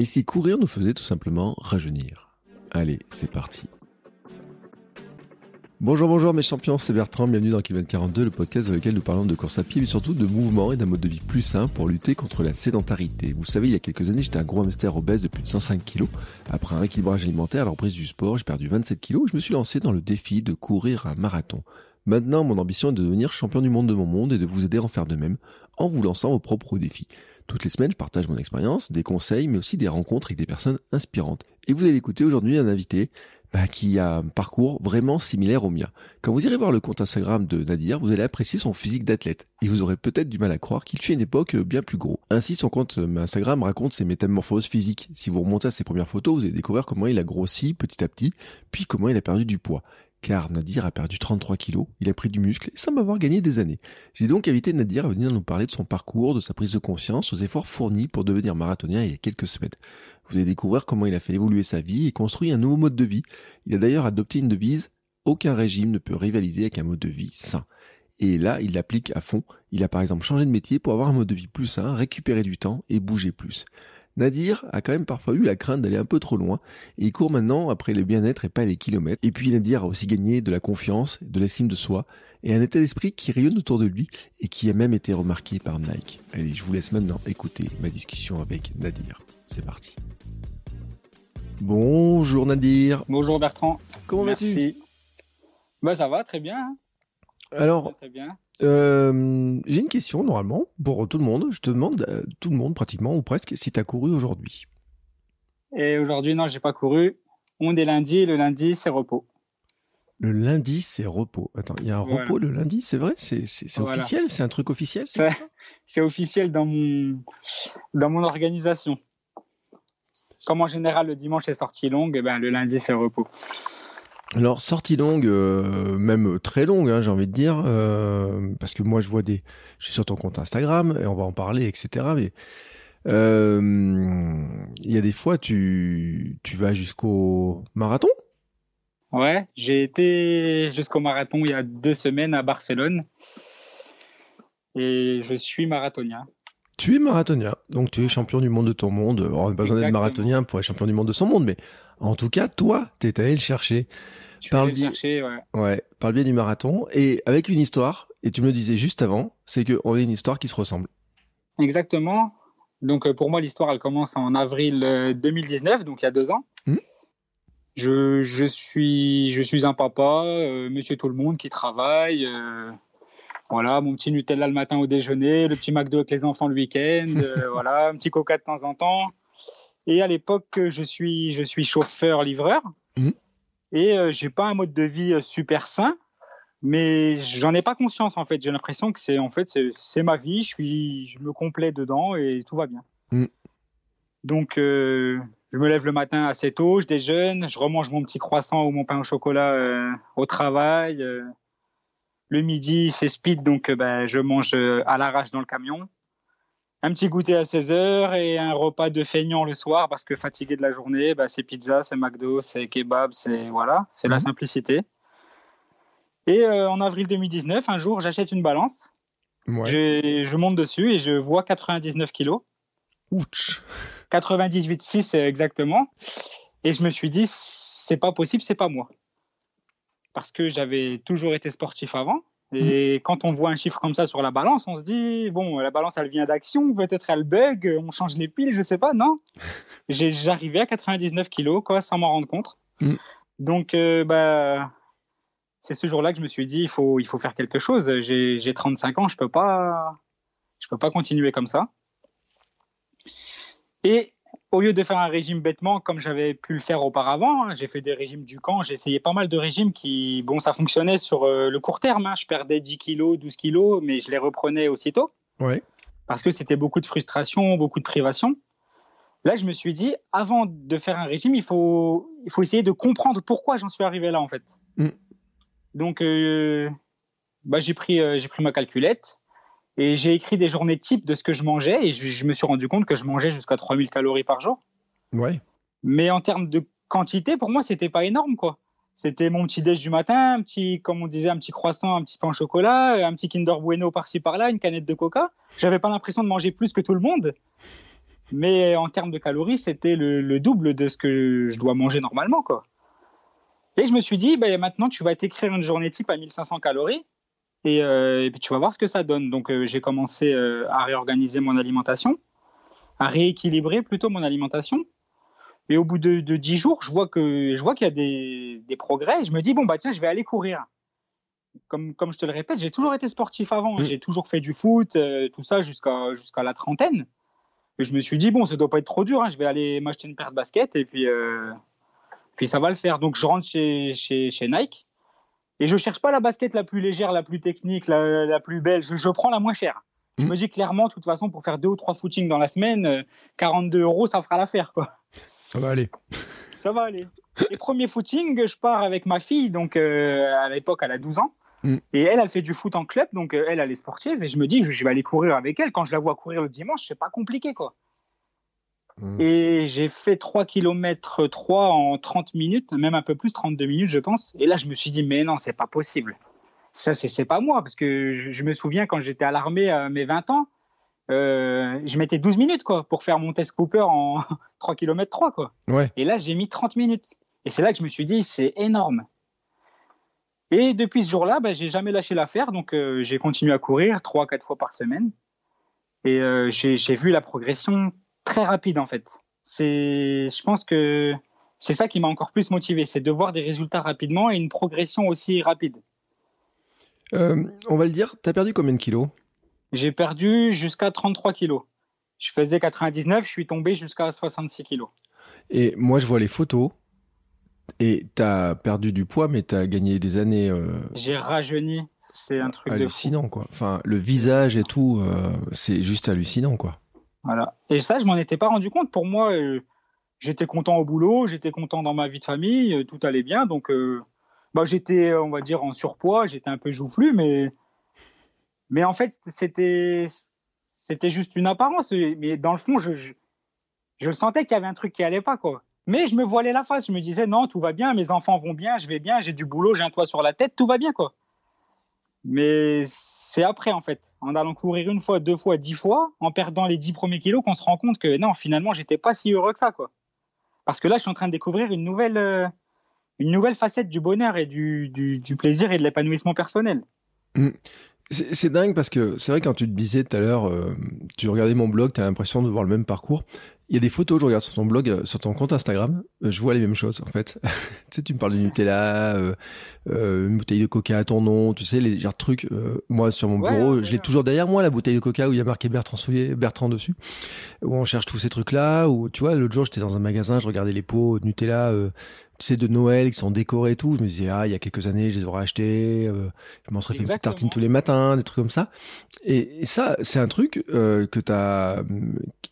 Et si courir nous faisait tout simplement rajeunir Allez, c'est parti. Bonjour, bonjour mes champions, c'est Bertrand, bienvenue dans Kilomètre 42, le podcast dans lequel nous parlons de course à pied, mais surtout de mouvement et d'un mode de vie plus sain pour lutter contre la sédentarité. Vous savez, il y a quelques années, j'étais un gros hamster obèse de plus de 105 kg. Après un rééquilibrage alimentaire à la reprise du sport, j'ai perdu 27 kg et je me suis lancé dans le défi de courir un marathon. Maintenant, mon ambition est de devenir champion du monde de mon monde et de vous aider à en faire de même en vous lançant vos propres défis. Toutes les semaines, je partage mon expérience, des conseils, mais aussi des rencontres avec des personnes inspirantes. Et vous allez écouter aujourd'hui un invité bah, qui a un parcours vraiment similaire au mien. Quand vous irez voir le compte Instagram de Nadir, vous allez apprécier son physique d'athlète. Et vous aurez peut-être du mal à croire qu'il fut une époque bien plus gros. Ainsi, son compte Instagram raconte ses métamorphoses physiques. Si vous remontez à ses premières photos, vous allez découvrir comment il a grossi petit à petit, puis comment il a perdu du poids car Nadir a perdu 33 kilos, il a pris du muscle et sans m'avoir gagné des années. J'ai donc invité Nadir à venir nous parler de son parcours, de sa prise de conscience, aux efforts fournis pour devenir marathonien il y a quelques semaines. Vous allez découvrir comment il a fait évoluer sa vie et construit un nouveau mode de vie. Il a d'ailleurs adopté une devise aucun régime ne peut rivaliser avec un mode de vie sain. Et là, il l'applique à fond. Il a par exemple changé de métier pour avoir un mode de vie plus sain, récupérer du temps et bouger plus. Nadir a quand même parfois eu la crainte d'aller un peu trop loin, et il court maintenant après le bien-être et pas les kilomètres. Et puis Nadir a aussi gagné de la confiance, de l'estime de soi, et un état d'esprit qui rayonne autour de lui, et qui a même été remarqué par Nike. Allez, je vous laisse maintenant écouter ma discussion avec Nadir. C'est parti. Bonjour Nadir. Bonjour Bertrand. Comment vas-tu? Merci. Bah ça va très bien. hein. Alors, Très, très bien. Euh, j'ai une question normalement pour tout le monde. Je te demande, euh, tout le monde pratiquement, ou presque, si tu as couru aujourd'hui. Et aujourd'hui non, j'ai pas couru. On est lundi et le lundi c'est repos. Le lundi, c'est repos. Attends, il y a un Voilà. repos le lundi, c'est vrai? C'est Voilà. officiel? C'est un truc officiel c'est officiel dans mon dans mon organisation. Comme en général le dimanche est sortie longue, et ben le lundi c'est repos. Alors, sortie longue, euh, même très longue, hein, j'ai envie de dire, euh, parce que moi, je vois des... Je suis sur ton compte Instagram, et on va en parler, etc. Mais euh, il y a des fois, tu, tu vas jusqu'au marathon? Ouais, j'ai été jusqu'au marathon il y a deux semaines à Barcelone et je suis marathonien. Tu es marathonien, donc tu es champion du monde de ton monde. Alors, on n'a pas besoin d'être marathonien pour être champion du monde de son monde, mais en tout cas, toi, t'es allé le chercher. Je Par allé le le chercher, ouais. Ouais, par le biais du marathon, et avec une histoire, et tu me le disais juste avant, c'est qu'on a une histoire qui se ressemble. Exactement. Donc euh, pour moi, l'histoire, elle commence en avril euh, 2019, donc il y a deux ans. Mhm. Je, je, suis, je suis un papa, euh, monsieur tout le monde qui travaille. euh, voilà, mon petit Nutella le matin au déjeuner, le petit McDo avec les enfants le week-end, euh, voilà, un petit coca de temps en temps. Et à l'époque, je suis, je suis chauffeur-livreur. Mhm. Et euh, j'ai pas un mode de vie euh, super sain, mais j'en ai pas conscience en fait. J'ai l'impression que c'est en fait c'est- ma vie. Je suis, je me complais dedans et tout va bien. Mm. Donc euh, je me lève le matin assez tôt, je déjeune, je remange mon petit croissant ou mon pain au chocolat euh, au travail. le midi c'est speed donc ben, je mange à l'arrache dans le camion. Un petit goûter à 16h et un repas de feignant le soir parce que fatigué de la journée, ben, c'est pizza, c'est McDo, c'est kebab, c'est voilà, c'est la Mhm. simplicité. Et euh, en avril 2019, un jour, j'achète une balance. Ouais. Je, je monte dessus et je vois 99 kilos. Ouch 98,6 euh, exactement. Et je me suis dit, c'est pas possible, c'est pas moi. Parce que j'avais toujours été sportif avant. Et quand on voit un chiffre comme ça sur la balance, on se dit, bon, la balance, elle vient d'action, peut-être elle bug, on change les piles, je sais pas, non. J'arrivais à 99 kilos, quoi, sans m'en rendre compte. Mm. Donc, euh, bah, c'est ce jour-là que je me suis dit, il faut, il faut faire quelque chose. J'ai j'ai 35 ans, je peux pas, je peux pas continuer comme ça. Et au lieu de faire un régime bêtement comme j'avais pu le faire auparavant, hein, j'ai fait des régimes du camp, j'ai essayé pas mal de régimes qui, bon, ça fonctionnait sur euh, le court terme. Hein. je perdais 10 kilos, 12 kilos, mais je les reprenais aussitôt. Ouais. Parce que c'était beaucoup de frustration, beaucoup de privation. Là, je me suis dit, avant de faire un régime, il faut, il faut essayer de comprendre pourquoi j'en suis arrivé là, en fait. Mm. Donc, euh, bah, j'ai pris, euh, j'ai pris ma calculette et j'ai écrit des journées types de ce que je mangeais et je, je me suis rendu compte que je mangeais jusqu'à 3000 calories par jour. Ouais. Mais en termes de quantité, pour moi, c'était pas énorme, quoi. C'était mon petit déj du matin, un petit, comme on disait, un petit croissant, un petit pain au chocolat, un petit Kinder Bueno par-ci par-là, une canette de coca. J'avais pas l'impression de manger plus que tout le monde. Mais en termes de calories, c'était le, le double de ce que je dois manger normalement, quoi. Et je me suis dit, ben, maintenant, tu vas t'écrire une journée type à 1500 calories et, euh, et puis tu vas voir ce que ça donne. Donc, euh, j'ai commencé euh, à réorganiser mon alimentation, à rééquilibrer plutôt mon alimentation. Et au bout de, de 10 jours, je vois que je vois qu'il y a des, des progrès. Je me dis, bon, bah tiens, je vais aller courir. Comme, comme je te le répète, j'ai toujours été sportif avant. Mm. J'ai toujours fait du foot, tout ça jusqu'à jusqu'à la trentaine. Et je me suis dit, bon, ça doit pas être trop dur. hein. Je vais aller m'acheter une paire de baskets et puis, puis ça va le faire. Donc, je rentre chez, chez, chez Nike et je cherche pas la basket la plus légère, la plus technique, la, la plus belle. Je, je prends la moins chère. Je Mm. me dis clairement, de toute façon, pour faire deux ou trois footings dans la semaine, euh, 42 euros, ça fera l'affaire, quoi. Ça va aller. Ça va aller. Les premiers footings, je pars avec ma fille, donc euh, à l'époque, elle a 12 ans. Mm. Et elle, elle fait du foot en club, donc euh, elle, elle est sportive. Et je me dis, je vais aller courir avec elle. Quand je la vois courir le dimanche, c'est pas compliqué, quoi. Mm. Et j'ai fait 3 km 3 en 30 minutes, même un peu plus, 32 minutes, je pense. Et là, je me suis dit, mais non, c'est pas possible. Ça, c'est pas moi, parce que je, je me souviens quand j'étais à l'armée à mes 20 ans, euh, je mettais 12 minutes, quoi, pour faire mon test Cooper en 3 km 3, quoi. Ouais. Et là, j'ai mis 30 minutes. Et c'est là que je me suis dit, c'est énorme. Et depuis ce jour-là, ben, j'ai jamais lâché l'affaire. Donc, euh, j'ai continué à courir 3-4 fois par semaine. Et euh, j'ai vu la progression très rapide, en fait. C'est, je pense que c'est ça qui m'a encore plus motivé. C'est de voir des résultats rapidement et une progression aussi rapide. Euh, on va le dire, t'as perdu combien de kilos? J'ai perdu jusqu'à 33 kilos. Je faisais 99, je suis tombé jusqu'à 66 kilos. Et moi, je vois les photos. Et t'as perdu du poids, mais t'as gagné des années euh, J'ai rajeuni. C'est un truc de fou. hallucinant, quoi. Enfin, le visage et tout, euh, c'est juste hallucinant, quoi. Et ça, je m'en étais pas rendu compte. Pour moi, euh, j'étais content au boulot, j'étais content dans ma vie de famille, euh, tout allait bien. Donc, euh, bah, j'étais, on va dire, en surpoids, j'étais un peu joufflu, mais, mais en fait, c'était, c'était juste une apparence. Mais dans le fond, je, je, je sentais qu'il y avait un truc qui allait pas, quoi. Mais je me voilais la face. Je me disais, non, tout va bien, mes enfants vont bien, je vais bien, j'ai du boulot, j'ai un toit sur la tête, tout va bien, quoi. Mais c'est après, en fait, en allant courir une fois, deux fois, dix fois, en perdant les dix premiers kilos, qu'on se rend compte que non, finalement, j'étais pas si heureux que ça, quoi. Parce que là, je suis en train de découvrir une nouvelle, euh, une nouvelle facette du bonheur et du, du, plaisir et de l'épanouissement personnel. C'est c'est dingue parce que c'est vrai quand tu te disais tout à l'heure, euh, tu regardais mon blog, t'as l'impression de voir le même parcours. Il y a des photos, je regarde sur ton blog, euh, sur ton compte Instagram, euh, je vois les mêmes choses en fait. tu sais, tu me parles de Nutella, euh, euh, une bouteille de Coca à ton nom, tu sais, les genres de trucs. euh, moi, sur mon bureau, ouais, je l'ai toujours derrière moi, la bouteille de Coca où il y a marqué Bertrand Soulier, Bertrand dessus, où on cherche tous ces trucs-là. Ou tu vois, l'autre jour, j'étais dans un magasin, je regardais les pots de Nutella. Tu sais, de Noël, qui sont décorés et tout. Je me disais, ah, il y a quelques années, je les aurais achetés. euh, je m'en serais fait une petite tartine tous les matins, des trucs comme ça. Et, et ça, c'est un truc euh, que tu as...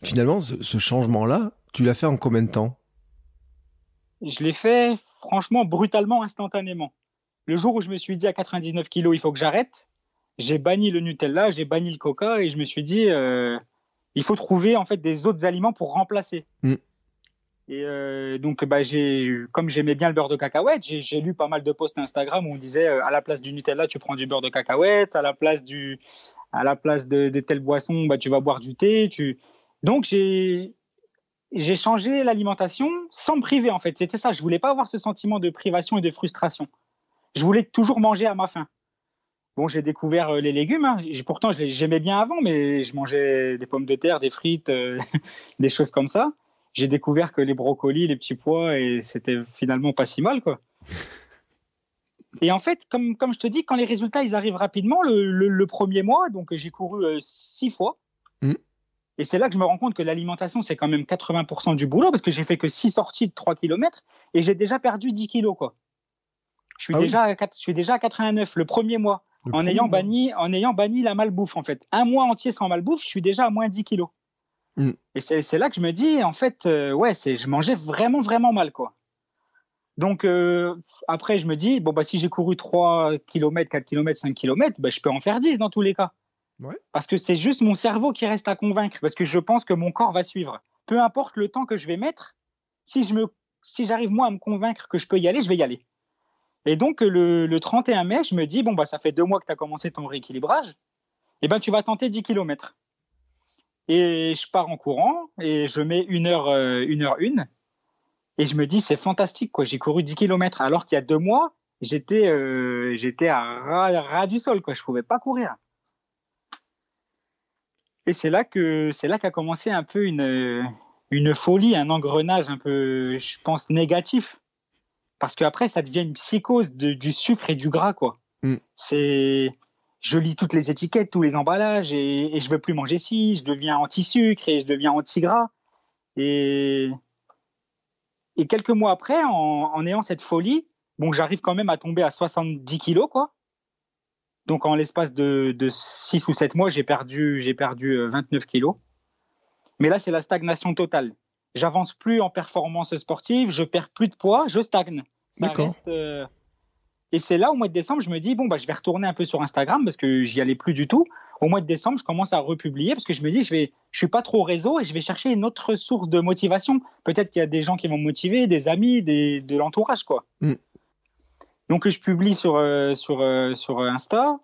Finalement, ce, ce changement-là, tu l'as fait en combien de temps? Je l'ai fait, franchement, brutalement, instantanément. Le jour où je me suis dit à 99 kilos, il faut que j'arrête, j'ai banni le Nutella, j'ai banni le Coca et je me suis dit, euh, il faut trouver en fait des autres aliments pour remplacer. Mm. Et euh, donc, bah, comme j'aimais bien le beurre de cacahuète, j'ai, lu pas mal de posts Instagram où on disait euh, à la place du Nutella, tu prends du beurre de cacahuète, à la place de, de telle boisson, bah, tu vas boire du thé. Donc, j'ai, changé l'alimentation sans me priver en fait. C'était ça. Je voulais pas avoir ce sentiment de privation et de frustration. Je voulais toujours manger à ma faim. Bon, j'ai découvert euh, les légumes. hein. Pourtant, je les- j'aimais bien avant, mais je mangeais des pommes de terre, des frites, des choses comme ça. J'ai découvert que les brocolis, les petits pois, et c'était finalement pas si mal, quoi. Et en fait, comme, comme je te dis, quand les résultats ils arrivent rapidement, le, le- le premier mois, donc j'ai couru euh, six fois. Mhm. Et c'est là que je me rends compte que l'alimentation, c'est quand même 80% du boulot parce que j'ai fait que 6 sorties de 3 km et j'ai déjà perdu 10 kilos. Quoi. Je, suis Ah oui. déjà à, je suis déjà à 89 le premier mois Le en ayant, mois. banni, en ayant banni la malbouffe. En fait, un mois entier sans malbouffe, je suis déjà à moins 10 kilos. Mm. Et c'est là que je me dis, en fait, euh, ouais, c'est je mangeais vraiment, vraiment mal. quoi. Donc euh, après, je me dis, bon, bah, si j'ai couru 3 km, 4 km, 5 km, bah, je peux en faire 10 dans tous les cas. Ouais. Parce que c'est juste mon cerveau qui reste à convaincre, parce que je pense que mon corps va suivre. Peu importe le temps que je vais mettre, si je me, si j'arrive moi à me convaincre que je peux y aller, je vais y aller. Et donc le, le 31 mai, je me dis bon bah ça fait deux mois que tu as commencé ton rééquilibrage, et ben tu vas tenter 10 km. Et je pars en courant et je mets une heure, euh, une heure une, et je me dis c'est fantastique quoi. J'ai couru 10 km alors qu'il y a deux mois j'étais, euh, j'étais à ras, ras du sol quoi. Je pouvais pas courir. Et c'est là que c'est là qu'a commencé un peu une, une folie, un engrenage un peu, je pense, négatif. Parce qu'après, ça devient une psychose de- du sucre et du gras, quoi. Mm. C'est, je lis toutes les étiquettes, tous les emballages, et, et je veux plus manger ci, je deviens anti-sucre et je deviens anti-gras. Et, et quelques mois après, en, en ayant cette folie, bon, j'arrive quand même à tomber à 70 kilos, quoi. Donc, en l'espace de, de 6 ou 7 mois, j'ai perdu, j'ai perdu euh, 29 kilos. Mais là, c'est la stagnation totale. J'avance plus en performance sportive, je perds plus de poids, je stagne. Ça reste, euh, Et c'est là, au mois de décembre, je me dis, bon, bah, je vais retourner un peu sur Instagram parce que j'y allais plus du tout. Au mois de décembre, je commence à republier parce que je me dis, je vais, je suis pas trop au réseau et je vais chercher une autre source de motivation. Peut-être qu'il y a des gens qui vont me motiver, des amis, des, de l'entourage, quoi. Mm. Donc, je publie sur, euh, sur, euh, sur Insta.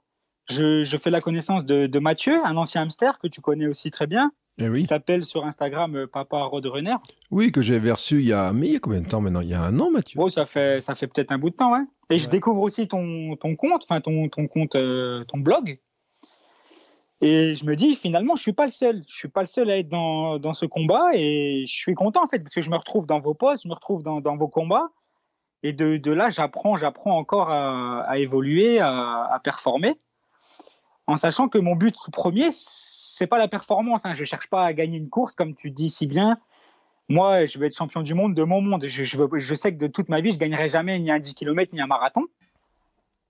Je, je fais la connaissance de, de Mathieu, un ancien hamster que tu connais aussi très bien. Eh oui. Il s'appelle sur Instagram euh, Papa Roadrunner. Oui, que j'avais reçu il y a. Mais il y a combien de temps maintenant? Il y a un an, Mathieu Bon, ça fait, ça fait peut-être un bout de temps, ouais. Et je découvre aussi ton, ton compte, enfin ton, ton compte, euh, ton blog. Et je me dis, finalement, je suis pas le seul. Je suis pas le seul à être dans, dans ce combat. Et je suis content, en fait, parce que je me retrouve dans vos posts, je me retrouve dans, dans vos combats. Et de, de là, j'apprends, j'apprends encore à, à évoluer, à, à performer. En sachant que mon but premier, c'est pas la performance. Hein. Je cherche pas à gagner une course, comme tu dis si bien. Moi, je veux être champion du monde de mon monde. Je, je, sais que de toute ma vie, je gagnerai jamais ni un 10 km ni un marathon.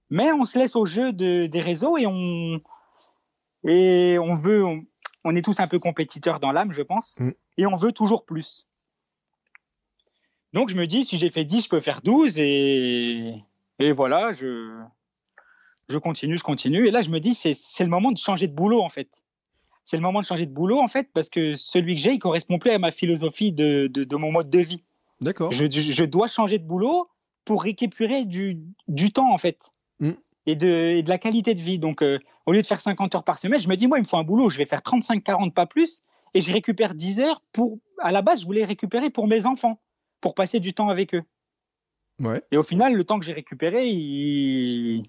Mais on se laisse au jeu de, des réseaux et on, et on veut, on, on est tous un peu compétiteurs dans l'âme, je pense, Mm. et on veut toujours plus. Donc je me dis, si j'ai fait 10, je peux faire 12 et, et voilà, je, je continue, je continue. Et là, je me dis, c'est le moment de changer de boulot en fait. C'est le moment de changer de boulot en fait parce que celui que j'ai, il correspond plus à ma philosophie de, de, de mon mode de vie. D'accord. Je, je- dois changer de boulot pour récupérer du, du temps, en fait, Mm. et, de, et de la qualité de vie. Donc, euh, au lieu de faire 50 heures par semaine, je me dis, moi, il me faut un boulot, je vais faire 35-40, pas plus, et je récupère 10 heures pour. À la base, je voulais récupérer pour mes enfants, pour passer du temps avec eux. Ouais. Et au final, le temps que j'ai récupéré, il,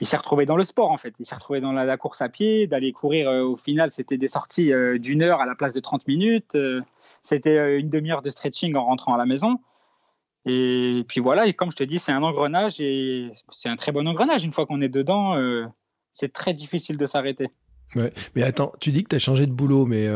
il s'est retrouvé dans le sport, en fait. Il s'est retrouvé dans la, la course à pied, d'aller courir. euh, au final, c'était des sorties euh, d'une heure à la place de 30 minutes. euh, c'était une demi-heure de stretching en rentrant à la maison. Et puis voilà, et comme je te dis, c'est un engrenage et c'est un très bon engrenage. Une fois qu'on est dedans, c'est très difficile de s'arrêter. Ouais. Mais attends, tu dis que tu as changé de boulot, mais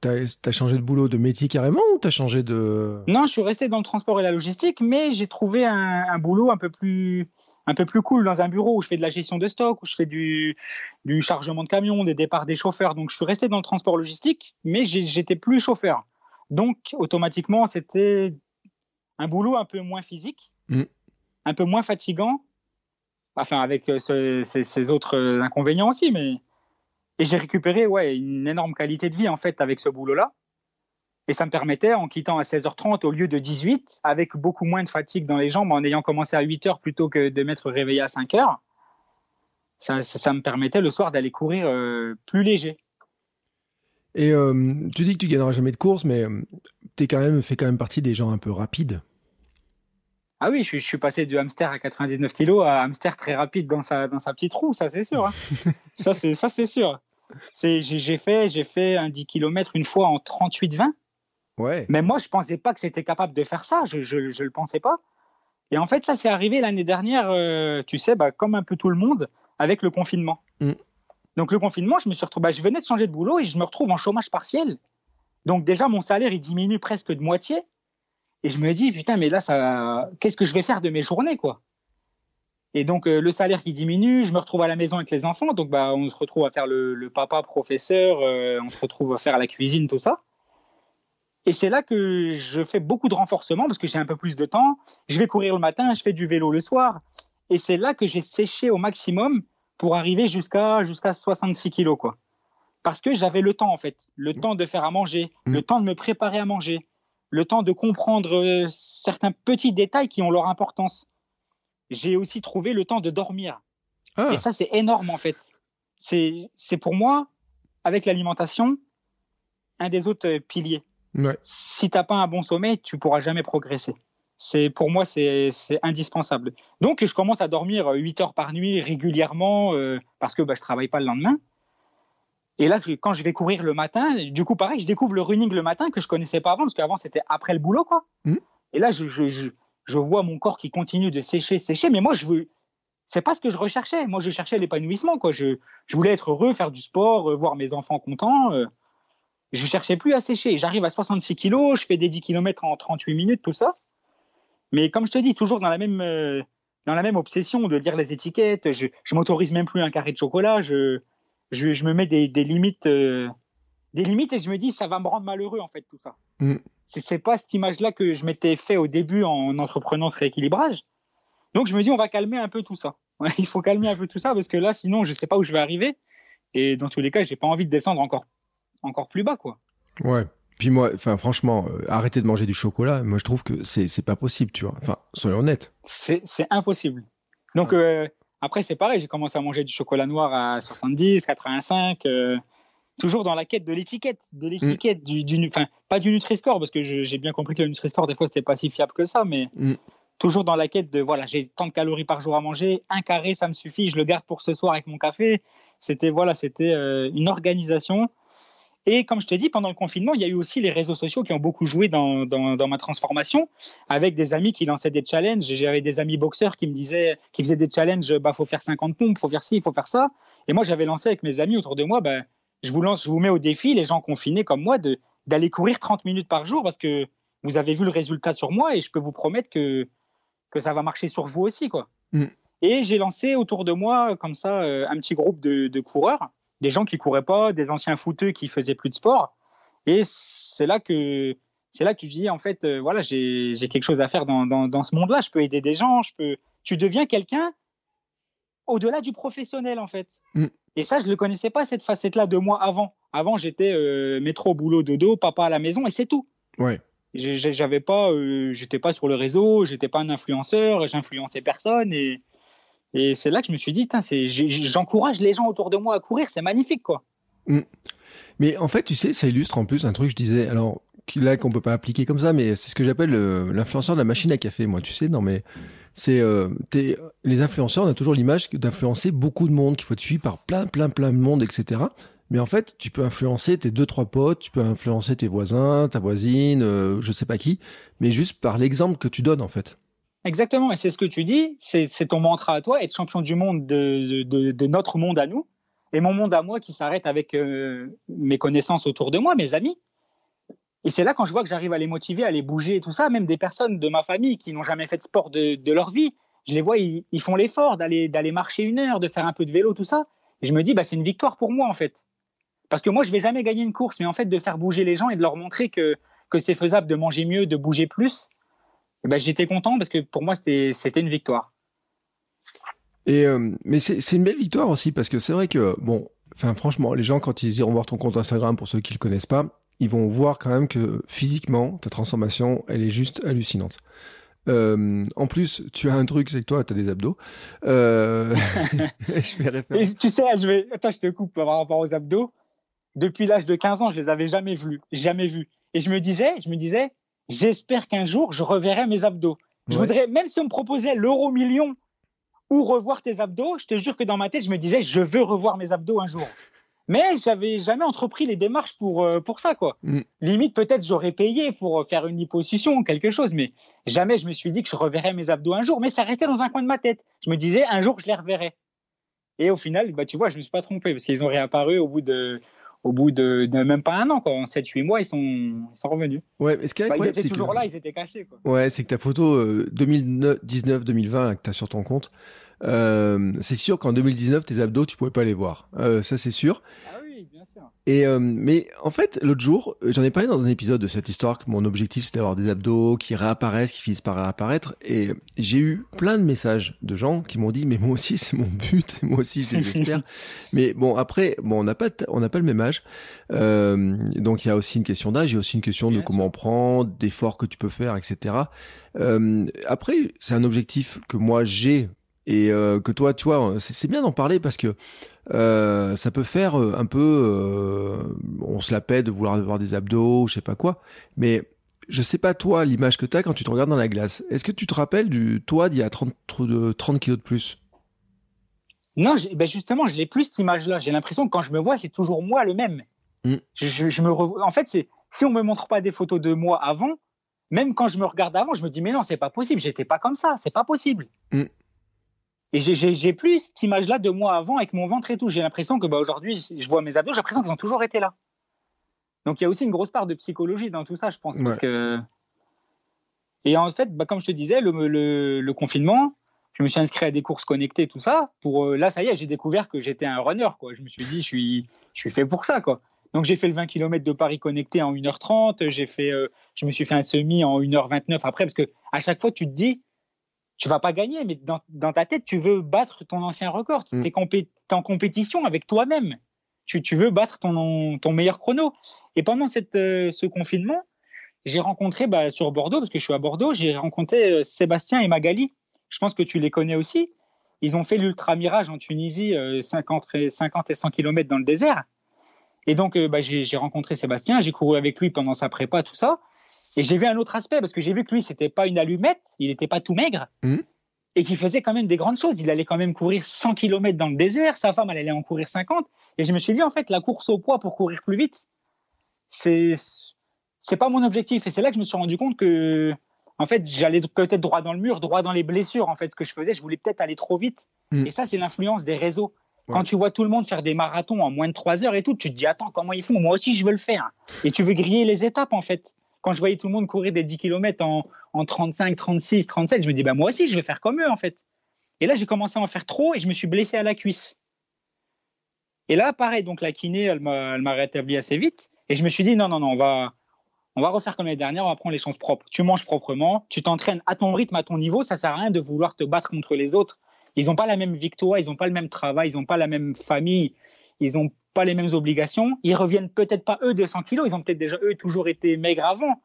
tu as, changé de boulot de métier carrément ou tu as changé de. Non, je suis resté dans le transport et la logistique, mais j'ai trouvé un, un boulot un peu plus un peu plus cool dans un bureau où je fais de la gestion de stock, où je fais du, du chargement de camions, des départs des chauffeurs. Donc je suis resté dans le transport logistique, mais j'étais plus chauffeur. Donc automatiquement, c'était un boulot un peu moins physique, Mm. un peu moins fatigant, enfin avec euh, ce- ces, ces autres euh, inconvénients aussi, mais et j'ai récupéré ouais une énorme qualité de vie en fait avec ce boulot-là. Et ça me permettait, en quittant à 16h30 au lieu de 18, avec beaucoup moins de fatigue dans les jambes, en ayant commencé à 8h plutôt que de m'être réveillé à 5h, ça, ça, ça me permettait le soir d'aller courir euh, plus léger. Et euh, tu dis que tu gagneras jamais de course, mais tu es quand même fait quand même partie des gens un peu rapides. Ah oui, je, suis- je suis passé du hamster à 99 kg à hamster très rapide dans sa, dans sa petite roue, ça c'est sûr. hein. ça c'est sûr. J'ai fait j'ai fait un 10 km une fois en 38-20. Ouais. Mais moi, je pensais pas que c'était capable de faire ça. Je, je le pensais pas. Et en fait, ça s'est arrivé l'année dernière, euh, tu sais, bah, comme un peu tout le monde, avec le confinement. Mm. Donc le confinement, je me suis retrouvé, bah, je venais de changer de boulot et je me retrouve en chômage partiel. Donc déjà, mon salaire, il diminue presque de moitié. Et je me dis, putain, mais là, ça, qu'est-ce que je vais faire de mes journées, quoi? Et donc, euh, le salaire qui diminue, je me retrouve à la maison avec les enfants. Donc, bah, on se retrouve à faire le, papa professeur, euh, on se retrouve à faire la cuisine, tout ça. Et c'est là que je fais beaucoup de renforcement parce que j'ai un peu plus de temps. Je vais courir le matin, je fais du vélo le soir. Et c'est là que j'ai séché au maximum pour arriver jusqu'à jusqu'à 66 kilos, quoi. Parce que j'avais le temps, en fait. Le mmh. temps de faire à manger, mmh. le temps de me préparer à manger, le temps de comprendre euh, certains petits détails qui ont leur importance. J'ai aussi trouvé le temps de dormir. Ah. Et ça, c'est énorme, en fait. C'est pour moi, avec l'alimentation, un des autres euh, piliers. Si tu n'as pas un bon sommeil, tu pourras jamais progresser. C'est pour moi c'est indispensable. Donc je commence à dormir 8 heures par nuit régulièrement euh, parce que bah, je travaille pas le lendemain. Et là, quand je vais courir le matin, du coup, pareil, je découvre le running le matin que je connaissais pas avant, parce qu'avant, c'était après le boulot, quoi. Mmh. Et là, je, je, je, vois mon corps qui continue de sécher, sécher, mais moi, je veux. C'est pas ce que je recherchais. Moi, je cherchais l'épanouissement, quoi. Je, je voulais être heureux, faire du sport, euh, voir mes enfants contents. Euh. Je cherchais plus à sécher. J'arrive à 66 kilos, je fais des 10 km en 38 minutes, tout ça. Mais comme je te dis, toujours dans la même, euh, dans la même obsession de lire les étiquettes, je, je m'autorise même plus un carré de chocolat. Je, je, je me mets des, des limites, euh, des limites et je me dis ça va me rendre malheureux en fait tout ça. Mm. C'est pas cette image-là que je m'étais fait au début en entreprenant ce rééquilibrage. Donc je me dis on va calmer un peu tout ça. il faut calmer un peu tout ça parce que là sinon je sais pas où je vais arriver et dans tous les cas j'ai pas envie de descendre encore encore plus bas quoi. Ouais. Puis moi, enfin franchement, euh, arrêter de manger du chocolat, moi je trouve que c'est c'est pas possible, tu vois. Enfin, soyons honnêtes. C'est c'est impossible. Donc euh, après c'est pareil, j'ai commencé à manger du chocolat noir à 70, 85, euh, toujours dans la quête de l'étiquette, de l'étiquette du, du, enfin pas du Nutri-Score parce que j'ai bien compris que le Nutri-Score des fois c'était pas si fiable que ça, mais mm. toujours dans la quête de voilà j'ai tant de calories par jour à manger, un carré ça me suffit, je le garde pour ce soir avec mon café. C'était voilà, c'était une organisation et comme je te dis, pendant le confinement, il y a eu aussi les réseaux sociaux qui ont beaucoup joué dans, dans, ma transformation, avec des amis qui lançaient des challenges. J'avais des amis boxeurs qui me disaient, qui faisaient des challenges, bah faut faire 50 pompes, faut faire ci, il faut faire ça. Et moi, j'avais lancé avec mes amis autour de moi, bah, je vous lance, je vous mets au défi, les gens confinés comme moi, de d'aller courir 30 minutes par jour parce que vous avez vu le résultat sur moi et je peux vous promettre que que ça va marcher sur vous aussi, quoi. Mm. Et j'ai lancé autour de moi comme ça euh, un petit groupe de, de coureurs des gens qui couraient pas, des anciens footeux qui faisaient plus de sport. Et c'est là que c'est là que tu dis en fait euh, voilà j'ai quelque chose à faire dans, dans, ce monde-là. Je peux aider des gens. Je peux. Tu deviens quelqu'un au-delà du professionnel en fait. Mm. Et ça je le connaissais pas cette facette-là de moi avant. Avant j'étais euh, métro boulot dodo papa à la maison et c'est tout. Ouais. J'avais pas euh, j'étais pas sur le réseau, j'étais pas un influenceur, j'influençais personne et et c'est là que je me suis dit, j'encourage les gens autour de moi à courir, c'est magnifique, quoi. Mm. Mais en fait, tu sais, ça illustre en plus un truc, je disais, alors là qu'on peut pas appliquer comme ça, mais c'est ce que j'appelle euh, l'influenceur de la machine à café, moi, tu sais, non mais c'est euh, les influenceurs, on a toujours l'image d'influencer beaucoup de monde, qu'il faut être suivi par plein, plein, plein de monde, etc. Mais en fait, tu peux influencer tes deux, trois potes, tu peux influencer tes voisins, ta voisine, euh, je sais pas qui, mais juste par l'exemple que tu donnes, en fait. Exactement, et c'est ce que tu dis, c'est ton mantra à toi, être champion du monde de, notre monde à nous, et mon monde à moi qui s'arrête avec euh, mes connaissances autour de moi, mes amis. Et c'est là quand je vois que j'arrive à les motiver, à les bouger et tout ça, même des personnes de ma famille qui n'ont jamais fait de sport de, leur vie, je les vois, ils, font l'effort d'aller marcher une heure, de faire un peu de vélo, tout ça. Et je me dis, bah, c'est une victoire pour moi en fait. Parce que moi, je vais jamais gagner une course, mais en fait, de faire bouger les gens et de leur montrer que, c'est faisable de manger mieux, de bouger plus, ben, j'étais content parce que pour moi, c'était une victoire. Et euh, mais c'est une belle victoire aussi parce que c'est vrai que bon, enfin franchement, les gens quand ils iront voir ton compte Instagram pour ceux qui le connaissent pas, ils vont voir quand même que physiquement ta transformation, elle est juste hallucinante. Euh, en plus, tu as un truc, c'est que toi, tu as des abdos. Euh... je fais référence. tu sais, je vais, attends, je te coupe par rapport aux abdos. Depuis l'âge de 15 ans, je les avais jamais vus, jamais vus. Et je me disais, je me disais, j'espère qu'un jour, je reverrai mes abdos. Je voudrais, même si on me proposait l'euro million ou revoir tes abdos, je te jure que dans ma tête, je me disais, je veux revoir mes abdos un jour. Mais j'avais jamais entrepris les démarches pour, euh, pour ça, quoi. Mm. Limite, peut-être j'aurais payé pour faire une liposuction, quelque chose, mais jamais je me suis dit que je reverrais mes abdos un jour. Mais ça restait dans un coin de ma tête. Je me disais, un jour, je les reverrai. Et au final, bah, tu vois, je me suis pas trompé parce qu'ils ont réapparu au bout de, au bout de, même pas un an, quoi. En 7-8 mois, ils sont, ils sont revenus. Ouais, mais ce qui est Bah, ils étaient c'est toujours que... là, ils étaient cachés, quoi. Ouais, c'est que ta photo euh, 2019-2020 que tu as sur ton compte, euh, c'est sûr qu'en 2019, tes abdos, tu pouvais pas les voir. Euh, ça, c'est sûr. Ah oui, bien sûr. Et euh, mais en fait, l'autre jour, euh, j'en ai parlé dans un épisode de cette histoire que mon objectif c'est d'avoir des abdos qui réapparaissent, qui finissent par réapparaître. Et j'ai eu plein de messages de gens qui m'ont dit mais moi aussi c'est mon but, moi aussi je désespère. mais bon après, bon on n'a pas on n'a pas le même âge, Euh, donc il y a aussi une question d'âge, il y a aussi une question de comment prendre, d'efforts que tu peux faire, etc. Euh, après, c'est un objectif que moi j'ai et euh, que toi, tu vois, c'est bien d'en parler parce que euh, ça peut faire euh, un peu, euh, on se la paie de vouloir avoir des abdos, je sais pas quoi. Mais je sais pas toi l'image que t'as quand tu te regardes dans la glace. Est-ce que tu te rappelles du toi d'il y a 30, de 30 kilos de plus? Non, ben justement, je l'ai plus cette image-là. J'ai l'impression que quand je me vois, c'est toujours moi le même. Mm. Je, je- je me En fait, c'est si on me montre pas des photos de moi avant, même quand je me regarde avant, je me dis mais non, c'est pas possible. J'étais pas comme ça. C'est pas possible. Mm. Et j'ai- plus cette image-là de moi avant avec mon ventre et tout. J'ai l'impression que bah, aujourd'hui, je vois mes abdos, j'ai l'impression qu'ils ont toujours été là. Donc il y a aussi une grosse part de psychologie dans tout ça, je pense, parce Ouais. que. Et en fait, bah, comme je te disais, le, le- le confinement, je me suis inscrit à des courses connectées, tout ça. Pour euh, là, ça y est, j'ai découvert que j'étais un runner, quoi. Je me suis dit, je suis, je suis fait pour ça, quoi. Donc j'ai fait le 20 km de Paris connecté en 1h30. J'ai fait, euh, je me suis fait un semi en 1h29 après, parce que à chaque fois, tu te dis, tu vas pas gagner, mais dans, dans ta tête, tu veux battre ton ancien record. Tu Mm. es, en compétition avec toi-même. Tu, tu veux battre ton, ton meilleur chrono. Et pendant cette, euh, ce confinement, j'ai rencontré bah, sur Bordeaux, parce que je suis à Bordeaux, j'ai rencontré euh, Sébastien et Magali. Je pense que tu les connais aussi. Ils ont fait l'Ultra Mirage en Tunisie, euh, 50, et, 50 et 100 km dans le désert. Et donc, euh, bah, j'ai rencontré Sébastien, j'ai couru avec lui pendant sa prépa, tout ça. Et j'ai vu un autre aspect, parce que j'ai vu que lui, c'était pas une allumette, il n'était pas tout maigre, Mhm. et qu'il faisait quand même des grandes choses. Il allait quand même courir 100 km dans le désert, sa femme, elle allait en courir 50. Et je me suis dit, en fait, la course au poids pour courir plus vite, c'est c'est pas mon objectif. Et c'est là que je me suis rendu compte que, en fait, j'allais peut-être droit dans le mur, droit dans les blessures. En fait, ce que je faisais, je voulais peut-être aller trop vite. Mm. Et ça, c'est l'influence des réseaux. Ouais. Quand tu vois tout le monde faire des marathons en moins de 3 heures et tout, tu te dis, attends, comment ils font? Moi aussi, je veux le faire. Et tu veux griller les étapes, en fait. Quand je voyais tout le monde courir des 10 km en, en 35, 36, 37, je me dis, bah, moi aussi, je vais faire comme eux, en fait. Et là, j'ai commencé à en faire trop et je me suis blessé à la cuisse. Et là, pareil, donc la kiné, elle m'a rétabli assez vite. Et je me suis dit, non, non, non, on va, on va refaire comme l'année dernière, on va prendre les choses propres. Tu manges proprement, tu t'entraînes à ton rythme, à ton niveau. Ça sert à rien de vouloir te battre contre les autres. Ils n'ont pas la même victoire, ils n'ont pas le même travail, ils n'ont pas la même famille, ils n'ont pas les mêmes obligations. Ils reviennent peut-être pas eux de 100 kilos, ils ont peut-être déjà eux toujours été maigres avant.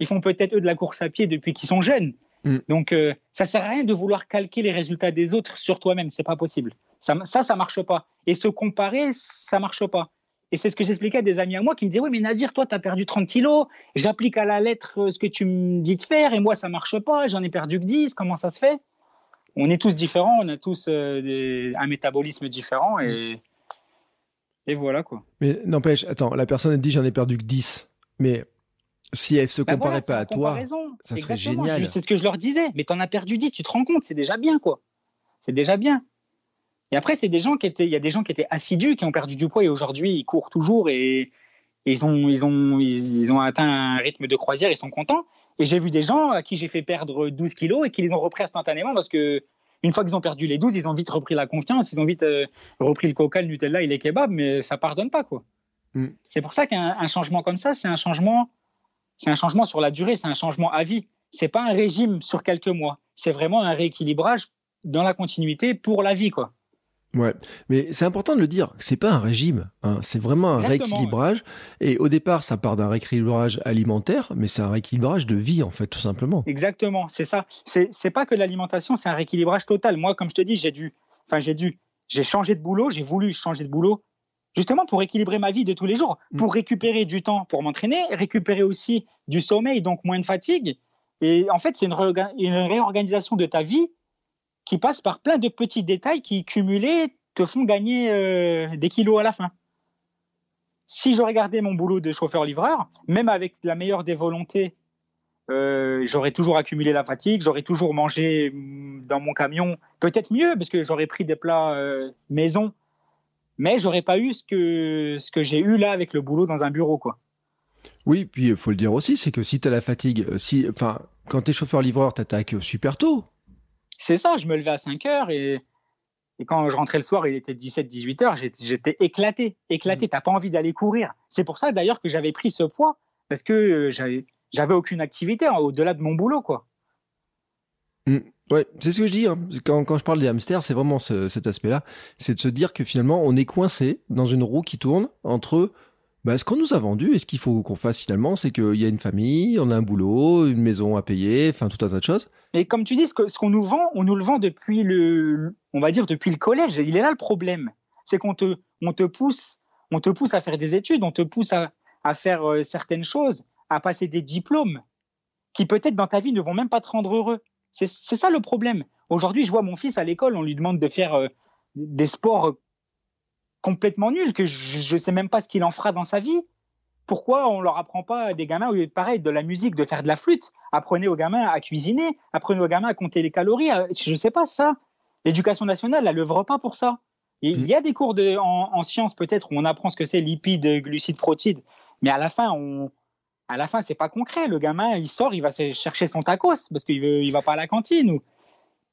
Ils font peut-être eux de la course à pied depuis qu'ils sont jeunes. Mm. Donc euh, ça sert à rien de vouloir calquer les résultats des autres sur toi-même, c'est pas possible. Ça, ça, ça marche pas. Et se comparer, ça marche pas. Et c'est ce que j'expliquais à des amis à moi qui me disaient Oui, mais Nadir, toi, tu as perdu 30 kilos, j'applique à la lettre euh, ce que tu me dis de faire, et moi, ça marche pas, j'en ai perdu que 10, comment ça se fait? On est tous différents, on a tous euh, des- un métabolisme différent, et, et voilà quoi. Mais n'empêche, attends, la personne elle dit j'en ai perdu que 10. Mais si elle se Ben comparait voilà, pas à toi, ça serait Exactement. génial. Je- C'est ce que je leur disais. Mais t'en as perdu 10, tu te rends compte, c'est déjà bien, quoi. C'est déjà bien. Et après, c'est des gens qui étaient, il y a des gens qui étaient assidus, qui ont perdu du poids et aujourd'hui ils courent toujours et, et ils ont, ils ont, ils, ils ont atteint un rythme de croisière, ils sont contents. Et j'ai vu des gens à qui j'ai fait perdre 12 kilos et qui les ont repris instantanément parce que une fois qu'ils ont perdu les 12, ils ont vite repris la confiance, ils ont vite euh, repris le coca, le Nutella et les kebabs, mais ça pardonne pas, quoi. Mm. C'est pour ça qu'un un changement comme ça, c'est un changement c'est un changement sur la durée, c'est un changement à vie. C'est pas un régime sur quelques mois. C'est vraiment un rééquilibrage dans la continuité pour la vie, quoi. Ouais, mais c'est important de le dire, c'est pas un régime, hein, c'est vraiment un Exactement, rééquilibrage. Et au départ, ça part d'un rééquilibrage alimentaire, mais c'est un rééquilibrage de vie en fait, tout simplement. Exactement, c'est ça. C'est pas que l'alimentation, c'est un rééquilibrage total. Moi, comme je te dis, j'ai dû, enfin j'ai dû, j'ai changé de boulot, j'ai voulu changer de boulot, justement pour équilibrer ma vie de tous les jours, Mm. pour récupérer du temps pour m'entraîner, récupérer aussi du sommeil, donc moins de fatigue. Et en fait, c'est une réorganisation de ta vie qui passe par plein de petits détails qui, cumulés, te font gagner euh, des kilos à la fin. Si j'aurais gardé mon boulot de chauffeur-livreur, même avec la meilleure des volontés, euh, j'aurais toujours accumulé la fatigue, j'aurais toujours mangé mm, dans mon camion, peut-être mieux, parce que j'aurais pris des plats euh, maison mais j'aurais pas eu ce que, j'ai eu là avec le boulot dans un bureau, quoi. Oui, puis il faut le dire aussi, c'est que si tu as la fatigue, si, enfin, quand tu es chauffeur-livreur, tu super tôt. C'est ça, je me levais à 5 heures et, et quand je rentrais le soir, il était 17-18 heures, j'étais éclaté, éclaté. Tu T'as pas envie d'aller courir. C'est pour ça d'ailleurs que j'avais pris ce poids parce que euh, j'avais, aucune activité hein, au-delà de mon boulot, quoi. Mm. Ouais, c'est ce que je dis. Hein. Quand, quand, je parle des hamsters, c'est vraiment cet aspect-là. C'est de se dire que finalement, on est coincé dans une roue qui tourne entre bah, ce qu'on nous a vendu et ce qu'il faut qu'on fasse finalement, c'est qu'il y a une famille, on a un boulot, une maison à payer, enfin tout un tas de choses. Mais comme tu dis, ce qu'on nous vend, on nous le vend depuis le, on va dire depuis le collège. Il est là le problème, c'est qu'on te, on te pousse, on te pousse à faire des études, on te pousse à, à faire euh, certaines choses, à passer des diplômes qui peut-être dans ta vie ne vont même pas te rendre heureux. C'est ça le problème. Aujourd'hui, je vois mon fils à l'école, on lui demande de faire euh, des sports complètement nuls, que je ne sais même pas ce qu'il en fera dans sa vie. Pourquoi on leur apprend pas à des gamins, au lieu de pareil, de la musique, de faire de la flûte? Apprenez aux gamins à cuisiner, apprenez aux gamins à compter les calories. Je ne sais pas ça. L'éducation nationale, elle l'œuvre pas pour ça. Il y a des cours de, en, sciences peut-être où on apprend ce que c'est lipides, glucides, protides, mais à la fin, on, à la fin, c'est pas concret. Le gamin, il sort, il va chercher son tacos parce qu'il veut, il va pas à la cantine.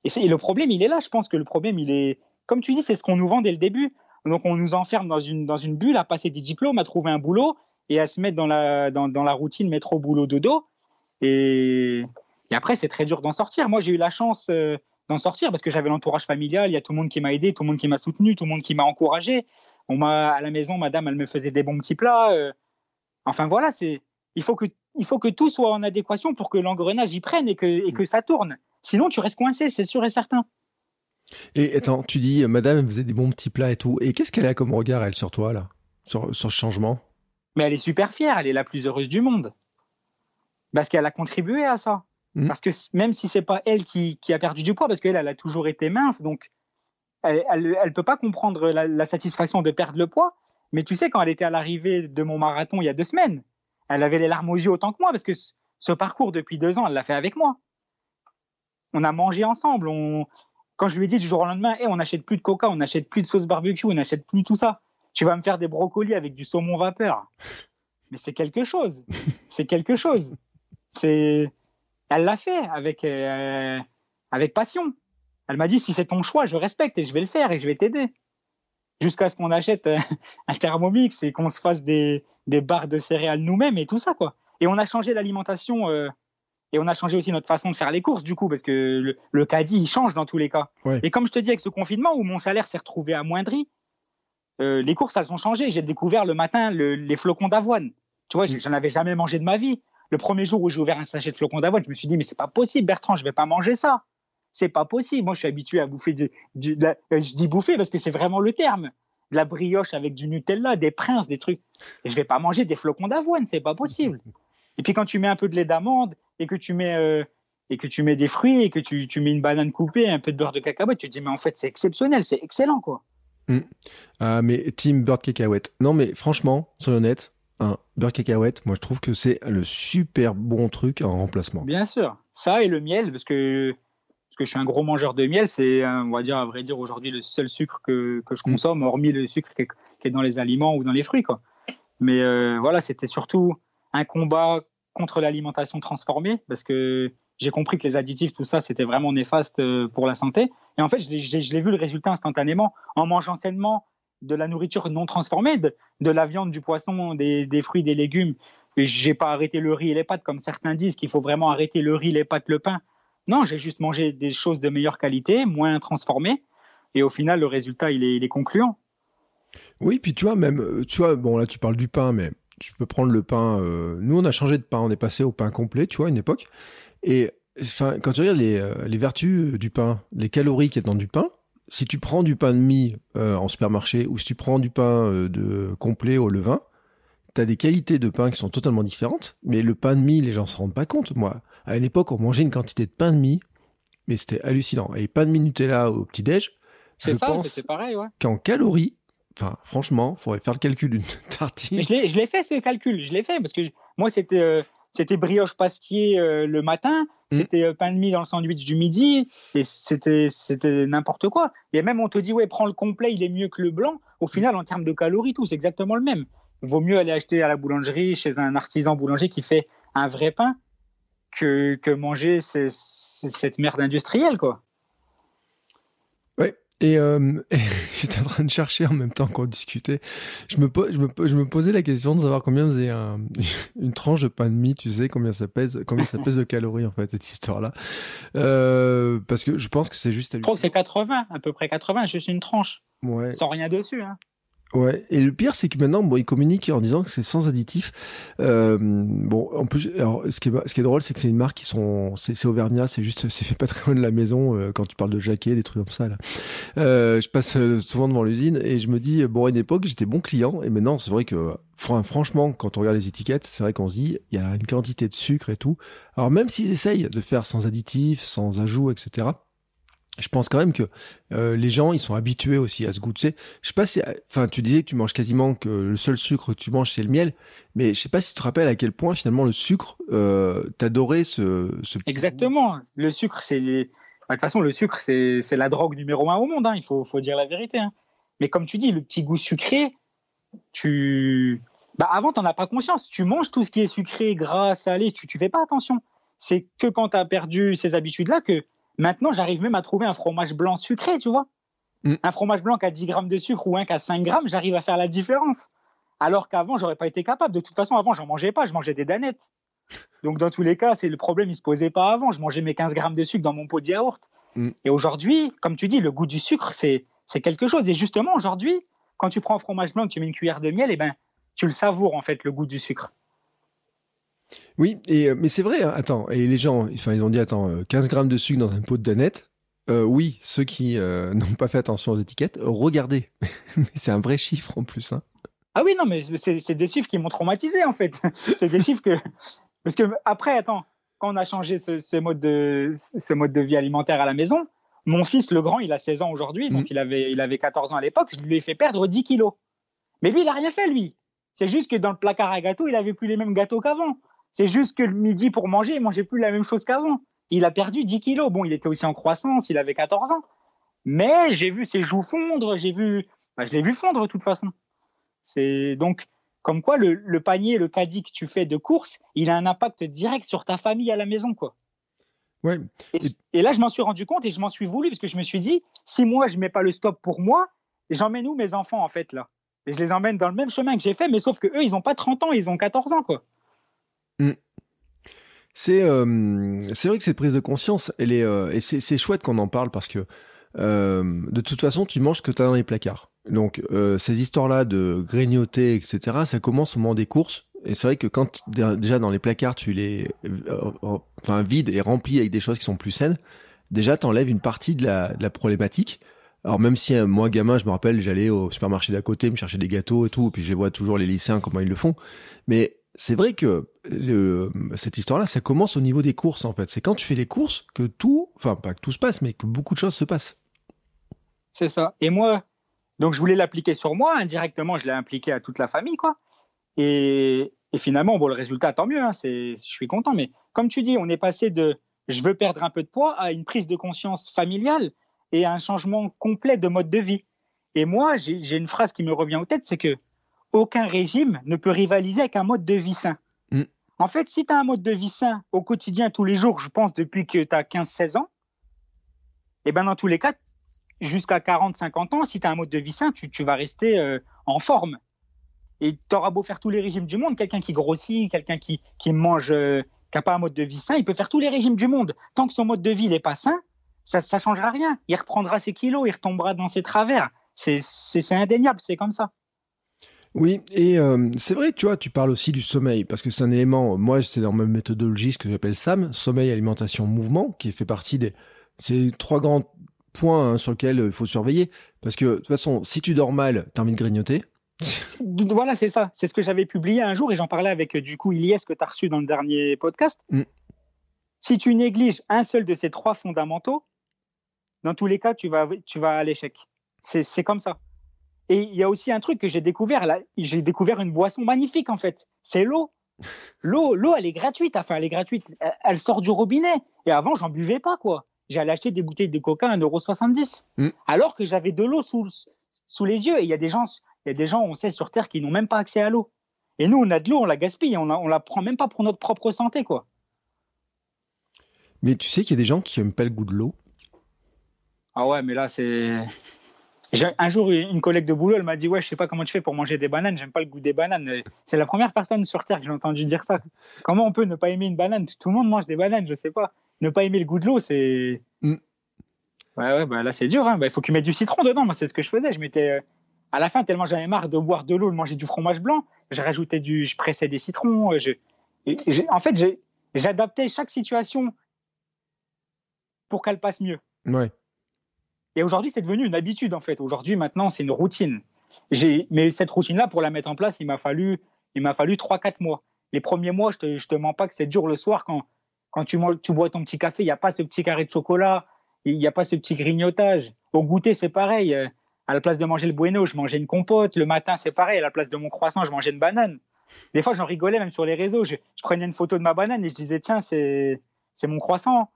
Et, et, le problème, il est là. Je pense que le problème, il est, comme tu dis, c'est ce qu'on nous vend dès le début. Donc on nous enferme dans une, dans une bulle à passer des diplômes, à trouver un boulot et à se mettre dans la, dans, dans la routine métro, boulot, dodo. Et, après, c'est très dur d'en sortir. Moi, j'ai eu la chance euh, d'en sortir parce que j'avais l'entourage familial, il y a tout le monde qui m'a aidé, tout le monde qui m'a soutenu, tout le monde qui m'a encouragé. On m'a à la maison, madame, elle me faisait des bons petits plats. Euh. enfin voilà, c'est il faut que il faut que tout soit en adéquation pour que l'engrenage y prenne et que et que ça tourne. Sinon, tu restes coincé, c'est sûr et certain. Et attends, tu dis, euh, madame, elle faisait des bons petits plats et tout. Et qu'est-ce qu'elle a comme regard, elle, sur toi, là? Sur ce changement? Mais elle est super fière, elle est la plus heureuse du monde. Parce qu'elle a contribué à ça. Hmm. Parce que même si c'est pas elle qui, qui, a perdu du poids, parce qu'elle, elle a toujours été mince, donc elle, elle, peut pas comprendre la, satisfaction de perdre le poids. Mais tu sais, quand elle était à l'arrivée de mon marathon il y a deux semaines, elle avait les larmes aux yeux autant que moi, parce que ce, parcours depuis deux ans, elle l'a fait avec moi. On a mangé ensemble, on, quand je lui ai dit du jour au lendemain, hey, on n'achète plus de coca, on n'achète plus de sauce barbecue, on n'achète plus tout ça. Tu vas me faire des brocolis avec du saumon vapeur. Mais c'est quelque chose. C'est quelque chose. C'est, elle l'a fait avec euh, avec passion. Elle m'a dit si c'est ton choix, je respecte et je vais le faire et je vais t'aider. Jusqu'à ce qu'on achète euh, un thermomix et qu'on se fasse des, des barres de céréales nous-mêmes et tout ça quoi. Et on a changé l'alimentation. Euh, et on a changé aussi notre façon de faire les courses, du coup, parce que le, caddie, il change dans tous les cas. Et comme je te dis, avec ce confinement où mon salaire s'est retrouvé amoindri, euh, les courses, elles ont changé. J'ai découvert le matin les flocons d'avoine. Tu vois, mm. j'en avais jamais mangé de ma vie. Le premier jour où j'ai ouvert un sachet de flocons d'avoine, je me suis dit, mais c'est pas possible, Bertrand, je vais pas manger ça. C'est pas possible. Moi, je suis habitué à bouffer du, euh, je dis bouffer parce que c'est vraiment le terme. De la brioche avec du Nutella, des princes, des trucs. Et je vais pas manger des flocons d'avoine, c'est pas possible. Et puis quand tu mets un peu de lait d'amande et que tu mets euh, et que tu mets des fruits et que tu, tu, mets une banane coupée, un peu de beurre de cacahuète, tu te dis mais en fait c'est exceptionnel, c'est excellent quoi. Mm. Ah mais team beurre de cacahuète. Non mais franchement, soyons honnêtes, un beurre de cacahuète, moi je trouve que c'est le super bon truc en remplacement. Bien sûr, ça et le miel parce que parce que je suis un gros mangeur de miel, c'est on va dire à vrai dire aujourd'hui le seul sucre que, que je mm. consomme, hormis le sucre qui est, dans les aliments ou dans les fruits quoi. Mais euh, voilà, c'était surtout un combat contre l'alimentation transformée parce que j'ai compris que les additifs, tout ça, c'était vraiment néfaste euh, pour la santé. Et en fait, je l'ai vu le résultat instantanément en mangeant sainement de la nourriture non transformée, de, la viande, du poisson, des, fruits, des légumes. J'ai pas arrêté le riz et les pâtes comme certains disent qu'il faut vraiment arrêter le riz, les pâtes, le pain. Non, j'ai juste mangé des choses de meilleure qualité, moins transformées. Et au final, le résultat, il est, il est concluant. Oui, puis tu vois, même, euh, tu vois, bon, là, tu parles du pain, mais tu peux prendre le pain. Euh, nous, on a changé de pain, on est passé au pain complet, tu vois, à une époque. Et enfin, quand tu regardes les, euh, les vertus euh, du pain, les calories qu'il y a dans du pain, si tu prends du pain de mie en supermarché ou si tu prends du pain de complet au levain, tu as des qualités de pain qui sont totalement différentes. Mais le pain de mie, les gens se rendent pas compte. Moi, à une époque, on mangeait une quantité de pain de mie, mais c'était hallucinant. Et pain de mie Nutella au petit-déj. C'est ça, c'était pareil, ouais. Qu'en calories, Enfin, franchement, faudrait faire le calcul d'une tartine. Je l'ai fait ce calcul, je l'ai fait parce que moi c'était euh, c'était brioche pasquier euh, le matin, Mm. c'était euh, pain de mie dans le sandwich du midi, et c'était n'importe quoi. Et même on te dit ouais, prends le complet, il est mieux que le blanc. Au final, en termes de calories, tout c'est exactement le même. Il vaut mieux aller acheter à la boulangerie chez un artisan boulanger qui fait un vrai pain que, que manger ces- ces- cette merde industrielle quoi. Ouais. Et, euh, j'étais en train de chercher en même temps qu'on discutait. Je me, je, me, je me posais la question de savoir combien faisait un, une tranche de pain de mie, tu sais, combien ça pèse, combien ça pèse de calories, en fait, cette histoire-là. Euh, parce que je pense que c'est juste Je crois que c'est 80, à peu près 80, juste une tranche, Ouais. sans rien dessus. Hein. Ouais, et le pire, c'est que maintenant, bon, ils communiquent en disant que c'est sans additif. Euh, bon, en plus, alors, ce qui est, ce qui est drôle, c'est que c'est une marque qui sont, c'est Auvergnat, c'est juste, c'est fait pas très loin de la maison. euh, quand tu parles de jaquet, des trucs comme ça, là. Euh, je passe euh, souvent devant l'usine et je me dis, bon, à une époque, j'étais bon client, et maintenant, c'est vrai que, fran- franchement, quand on regarde les étiquettes, c'est vrai qu'on se dit, il y a une quantité de sucre et tout. Alors, même s'ils essayent de faire sans additif, sans ajout, etc. Je pense quand même que euh, les gens, ils sont habitués aussi à ce goût. Tu sais, je sais pas si, enfin, tu disais que tu manges quasiment que le seul sucre que tu manges c'est le miel, mais je sais pas si tu te rappelles à quel point finalement le sucre, euh, t'adorais ce, ce petit Exactement. Le sucre, c'est. De toute façon, le sucre, c'est la drogue numéro un au monde. hein. Il faut, faut dire la vérité. hein. Mais comme tu dis, le petit goût sucré, tu. Bah, avant, tu n'en as pas conscience. Tu manges tout ce qui est sucré, gras, salé, tu ne fais pas attention. C'est que quand tu as perdu ces habitudes-là que maintenant, j'arrive même à trouver un fromage blanc sucré, tu vois. Mm. Un fromage blanc qui a 10 grammes de sucre ou un qui a 5 grammes, j'arrive à faire la différence. Alors qu'avant, j'aurais pas été capable. De toute façon, avant, j'en mangeais pas, je mangeais des danettes. Donc, dans tous les cas, c'est le problème, il se posait pas avant. Je mangeais mes 15 grammes de sucre dans mon pot de yaourt. Mm. Et aujourd'hui, comme tu dis, le goût du sucre, c'est quelque chose. Et justement, aujourd'hui, quand tu prends un fromage blanc, que tu mets une cuillère de miel, et ben, tu le savoures, en fait, le goût du sucre. Oui, et, euh, mais c'est vrai, hein, attends, et les gens, enfin, ils ont dit, attends, euh, 15 grammes de sucre dans un pot de danette. Euh, oui, ceux qui euh, n'ont pas fait attention aux étiquettes, regardez. Mais c'est un vrai chiffre en plus. Hein. Ah oui, non, mais c'est des chiffres qui m'ont traumatisé, en fait. c'est des chiffres que. Parce que, après, attends, quand on a changé ce, ce mode de, ce mode de vie alimentaire à la maison, mon fils, le grand, il a 16 ans aujourd'hui, donc Mhm. il, avait, il avait 14 ans à l'époque, je lui ai fait perdre 10 kilos. Mais lui, il n'a rien fait, lui. C'est juste que dans le placard à gâteaux, il avait plus les mêmes gâteaux qu'avant. C'est juste que le midi pour manger, il mangeait plus la même chose qu'avant. Il a perdu 10 kilos. Bon, il était aussi en croissance, il avait 14 ans. Mais j'ai vu ses joues fondre, j'ai vu. bah, je l'ai vu fondre de toute façon. C'est donc comme quoi le, le panier, le caddie que tu fais de course, il a un impact direct sur ta famille à la maison, quoi. Ouais, Et, et là, je m'en suis rendu compte et je m'en suis voulu parce que je me suis dit, si moi je mets pas le stop pour moi, j'emmène où mes enfants en fait là? Et je les emmène dans le même chemin que j'ai fait, mais sauf que eux, ils ont pas 30 ans, ils ont 14 ans, quoi. C'est euh, c'est vrai que cette prise de conscience, elle est, euh, et c'est chouette qu'on en parle parce que euh, de toute façon, tu manges ce que tu as dans les placards. Donc, euh, ces histoires-là de grignoter, etc., ça commence au moment des courses. Et c'est vrai que quand dé- déjà dans les placards, tu les euh, euh, enfin, vides et remplis avec des choses qui sont plus saines, déjà, t'enlèves une partie de la, de la problématique. Alors même si moi gamin, je me rappelle, j'allais au supermarché d'à côté me chercher des gâteaux et tout, puis je vois toujours les lycéens comment ils le font. Mais c'est vrai que cette histoire-là, ça commence au niveau des courses en fait. C'est quand tu fais les courses que tout, enfin pas que tout se passe, mais que beaucoup de choses se passent. C'est ça. Et moi, donc je voulais l'appliquer sur moi, indirectement, je l'ai appliqué à toute la famille, quoi. Et, finalement, bon, le résultat, tant mieux, hein, je suis content. Mais comme tu dis, on est passé de je veux perdre un peu de poids à une prise de conscience familiale et à un changement complet de mode de vie. Et moi, j'ai une phrase qui me revient aux têtes, c'est que aucun régime ne peut rivaliser avec un mode de vie sain. Mm. En fait, si tu as un mode de vie sain au quotidien, tous les jours, je pense depuis que tu as 15-16 ans, et ben dans tous les cas, jusqu'à 40-50 ans, si tu as un mode de vie sain, tu, tu vas rester euh, en forme. Et tu auras beau faire tous les régimes du monde, quelqu'un qui grossit, quelqu'un qui, qui mange, euh, qui n'a pas un mode de vie sain, il peut faire tous les régimes du monde. Tant que son mode de vie n'est pas sain, ça ne changera rien. Il reprendra ses kilos, il retombera dans ses travers. C'est indéniable, c'est comme ça. Oui, et euh, c'est vrai, tu vois, tu parles aussi du sommeil, parce que c'est un élément, moi, c'est dans ma méthodologie, ce que j'appelle SAM, sommeil, alimentation, mouvement, qui fait partie des... C'est trois grands points hein, sur lesquels il faut surveiller, parce que de toute façon, si tu dors mal, t'as envie de grignoter. Voilà, c'est ça. C'est ce que j'avais publié un jour et j'en parlais avec euh, du coup Ilyes que tu as reçu dans le dernier podcast. Mm. Si tu négliges un seul de ces trois fondamentaux, dans tous les cas, tu vas, tu vas à l'échec. C'est comme ça. Et il y a aussi un truc que j'ai découvert là. J'ai découvert une boisson magnifique en fait. C'est l'eau. L'eau, l'eau, elle est gratuite. Enfin, elle est gratuite. Elle, sort du robinet. Et avant, j'en buvais pas, quoi. J'allais acheter des bouteilles de coca à 1,70€. Mm. Alors que j'avais de l'eau sous, sous les yeux. Et il y a des gens, il y a des gens, on sait, sur Terre qui n'ont même pas accès à l'eau. Et nous, on a de l'eau, on la gaspille. On, la- on la prend même pas pour notre propre santé, quoi. Mais tu sais qu'il y a des gens qui aiment pas le goût de l'eau? Ah ouais, mais là, c'est. Un jour, une collègue de boulot, elle m'a dit Ouais, je sais pas comment tu fais pour manger des bananes, j'aime pas le goût des bananes. C'est la première personne sur Terre que j'ai entendu dire ça. Comment on peut ne pas aimer une banane? Tout le monde mange des bananes, je sais pas. Ne pas aimer le goût de l'eau, c'est. Mm. Ouais, ouais, bah là, c'est dur. Hein. Bah, il faut que tu mettes du citron dedans. Moi, c'est ce que je faisais. Je mettais. euh, À la fin, tellement j'avais marre de boire de l'eau, de manger du fromage blanc, je rajoutais du. Je pressais des citrons. euh, Je... En fait, j'adaptais chaque situation pour qu'elle passe mieux. Ouais. Et aujourd'hui, c'est devenu une habitude, en fait. Aujourd'hui, maintenant, c'est une routine. Mais cette routine-là, pour la mettre en place, il m'a fallu, fallu 3-4 mois. Les premiers mois, je te, te mens pas que c'est dur le soir quand, quand tu, tu bois ton petit café, il n'y a pas ce petit carré de chocolat, il n'y a pas ce petit grignotage. Au goûter, c'est pareil. Euh, À la place de manger le bueno, je mangeais une compote. Le matin, c'est pareil. À la place de mon croissant, je mangeais une banane. Des fois, j'en rigolais même sur les réseaux. Je, je prenais une photo de ma banane et je disais, tiens, c'est mon croissant.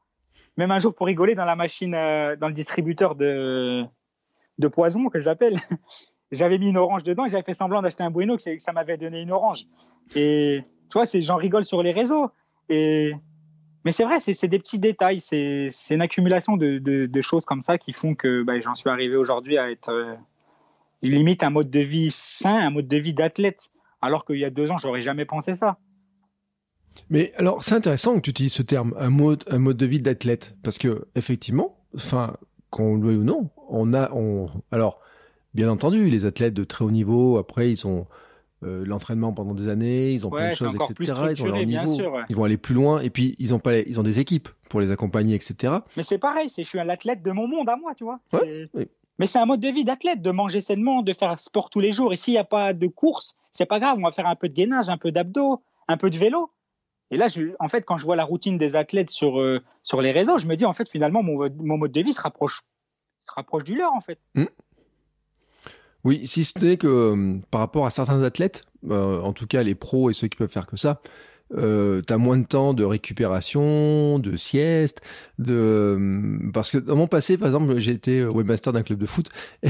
Même un jour, pour rigoler, dans la machine, euh, dans le distributeur de, de poison, que j'appelle, j'avais mis une orange dedans et j'avais fait semblant d'acheter un bueno, que, que ça m'avait donné une orange. Et tu vois, j'en rigole sur les réseaux. Et... Mais c'est vrai, c'est des petits détails, c'est une accumulation de choses comme ça qui font que bah, j'en suis arrivé aujourd'hui à être euh, limite un mode de vie sain, un mode de vie d'athlète, alors qu'il y a deux ans, j'aurais jamais pensé ça. Mais alors, c'est intéressant que tu utilises ce terme, un mode, un mode de vie d'athlète, parce que effectivement, enfin, qu'on le veuille ou non, on a, on, alors, bien entendu, les athlètes de très haut niveau, après, ils ont euh, l'entraînement pendant des années, ils ont Ouais, plein de choses, etc. Ils ont leur niveau, sûr, ouais. ils vont aller plus loin, et puis ils ont pas, les- ils ont des équipes pour les accompagner, etc. Mais c'est pareil, c'est je suis un athlète de mon monde à moi, tu vois. C'est- Ouais, oui. Mais c'est un mode de vie d'athlète, de manger sainement, de faire sport tous les jours. Et s'il n'y a pas de course, c'est pas grave, on va faire un peu de gainage, un peu d'abdos, un peu de vélo. Et là, en fait, quand je vois la routine des athlètes sur, euh, sur les réseaux, je me dis, en fait, finalement, mon, mon mode de vie se rapproche, se rapproche du leur, en fait. Oui, si ce n'est que euh, par rapport à certains athlètes, euh, en tout cas les pros et ceux qui peuvent faire que ça, euh, t'as moins de temps de récupération, de sieste, de euh, parce que dans mon passé, par exemple, j'ai été webmaster d'un club de foot.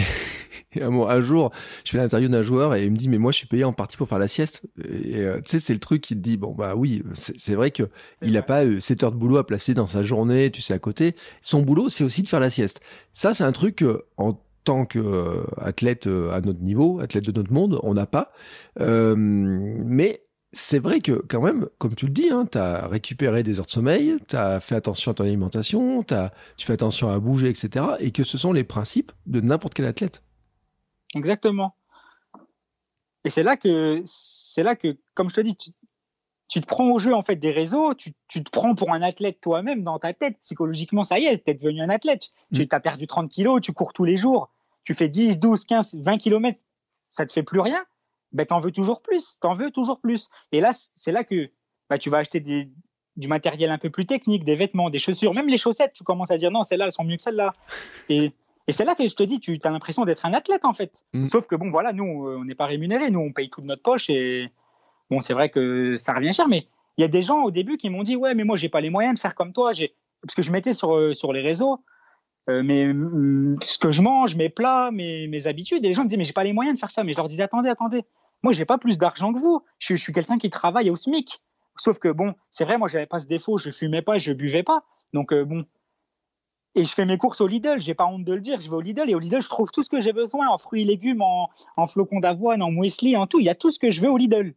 Et, un, jour, je fais l'interview d'un joueur et il me dit mais moi je suis payé en partie pour faire la sieste. Et euh, tu sais c'est le truc qui te dit bon bah oui c'est vrai que il a pas euh, 7 heures de boulot à placer dans sa journée, tu sais à côté. Son boulot c'est aussi de faire la sieste. Ça c'est un truc en tant qu'athlète à notre niveau, athlète de notre monde, on n'a pas. Euh, mais c'est vrai que quand même, comme tu le dis, hein, tu as récupéré des heures de sommeil, tu as fait attention à ton alimentation, t'as- tu fais attention à bouger, etc. Et que ce sont les principes de n'importe quel athlète. Exactement. Et c'est là que, c'est là que, comme je te dis, tu, tu te prends au jeu, en fait, des réseaux, tu, tu te prends pour un athlète toi-même dans ta tête. Psychologiquement, ça y est, t'es devenu un athlète. Tu Mm. as perdu 30 kilos, tu cours tous les jours, tu fais 10, 12, 15, 20 kilomètres, ça te fait plus rien. Ben, t'en veux toujours plus, t'en veux toujours plus. Et là, c'est là que, bah, tu vas acheter des, du matériel un peu plus technique, des vêtements, des chaussures, même les chaussettes, tu commences à dire non, celles-là, elles sont mieux que celles-là. Et, et c'est là que je te dis, tu as l'impression d'être un athlète, en fait. Mm. Sauf que bon, voilà, nous, euh, on n'est pas rémunérés, nous, on paye tout de notre poche et bon, c'est vrai que ça revient cher, mais il y a des gens au début qui m'ont dit, ouais, mais moi, j'ai pas les moyens de faire comme toi, parce que je mettais sur, euh, sur les réseaux, euh, mais mm, ce que je mange, mes plats, mes, mes habitudes, et les gens me disaient, mais j'ai pas les moyens de faire ça, mais je leur disais, attendez, attendez, moi, j'ai pas plus d'argent que vous, je, suis- quelqu'un qui travaille au SMIC. Sauf que bon, c'est vrai, moi, j'avais pas ce défaut, je fumais pas, je buvais pas, donc euh, bon, et je fais mes courses au Lidl, j'ai pas honte de le dire, je vais au Lidl et au Lidl, je trouve tout ce que j'ai besoin en fruits et légumes, en, en flocons d'avoine, en muesli, en tout. Il y a tout ce que je veux au Lidl.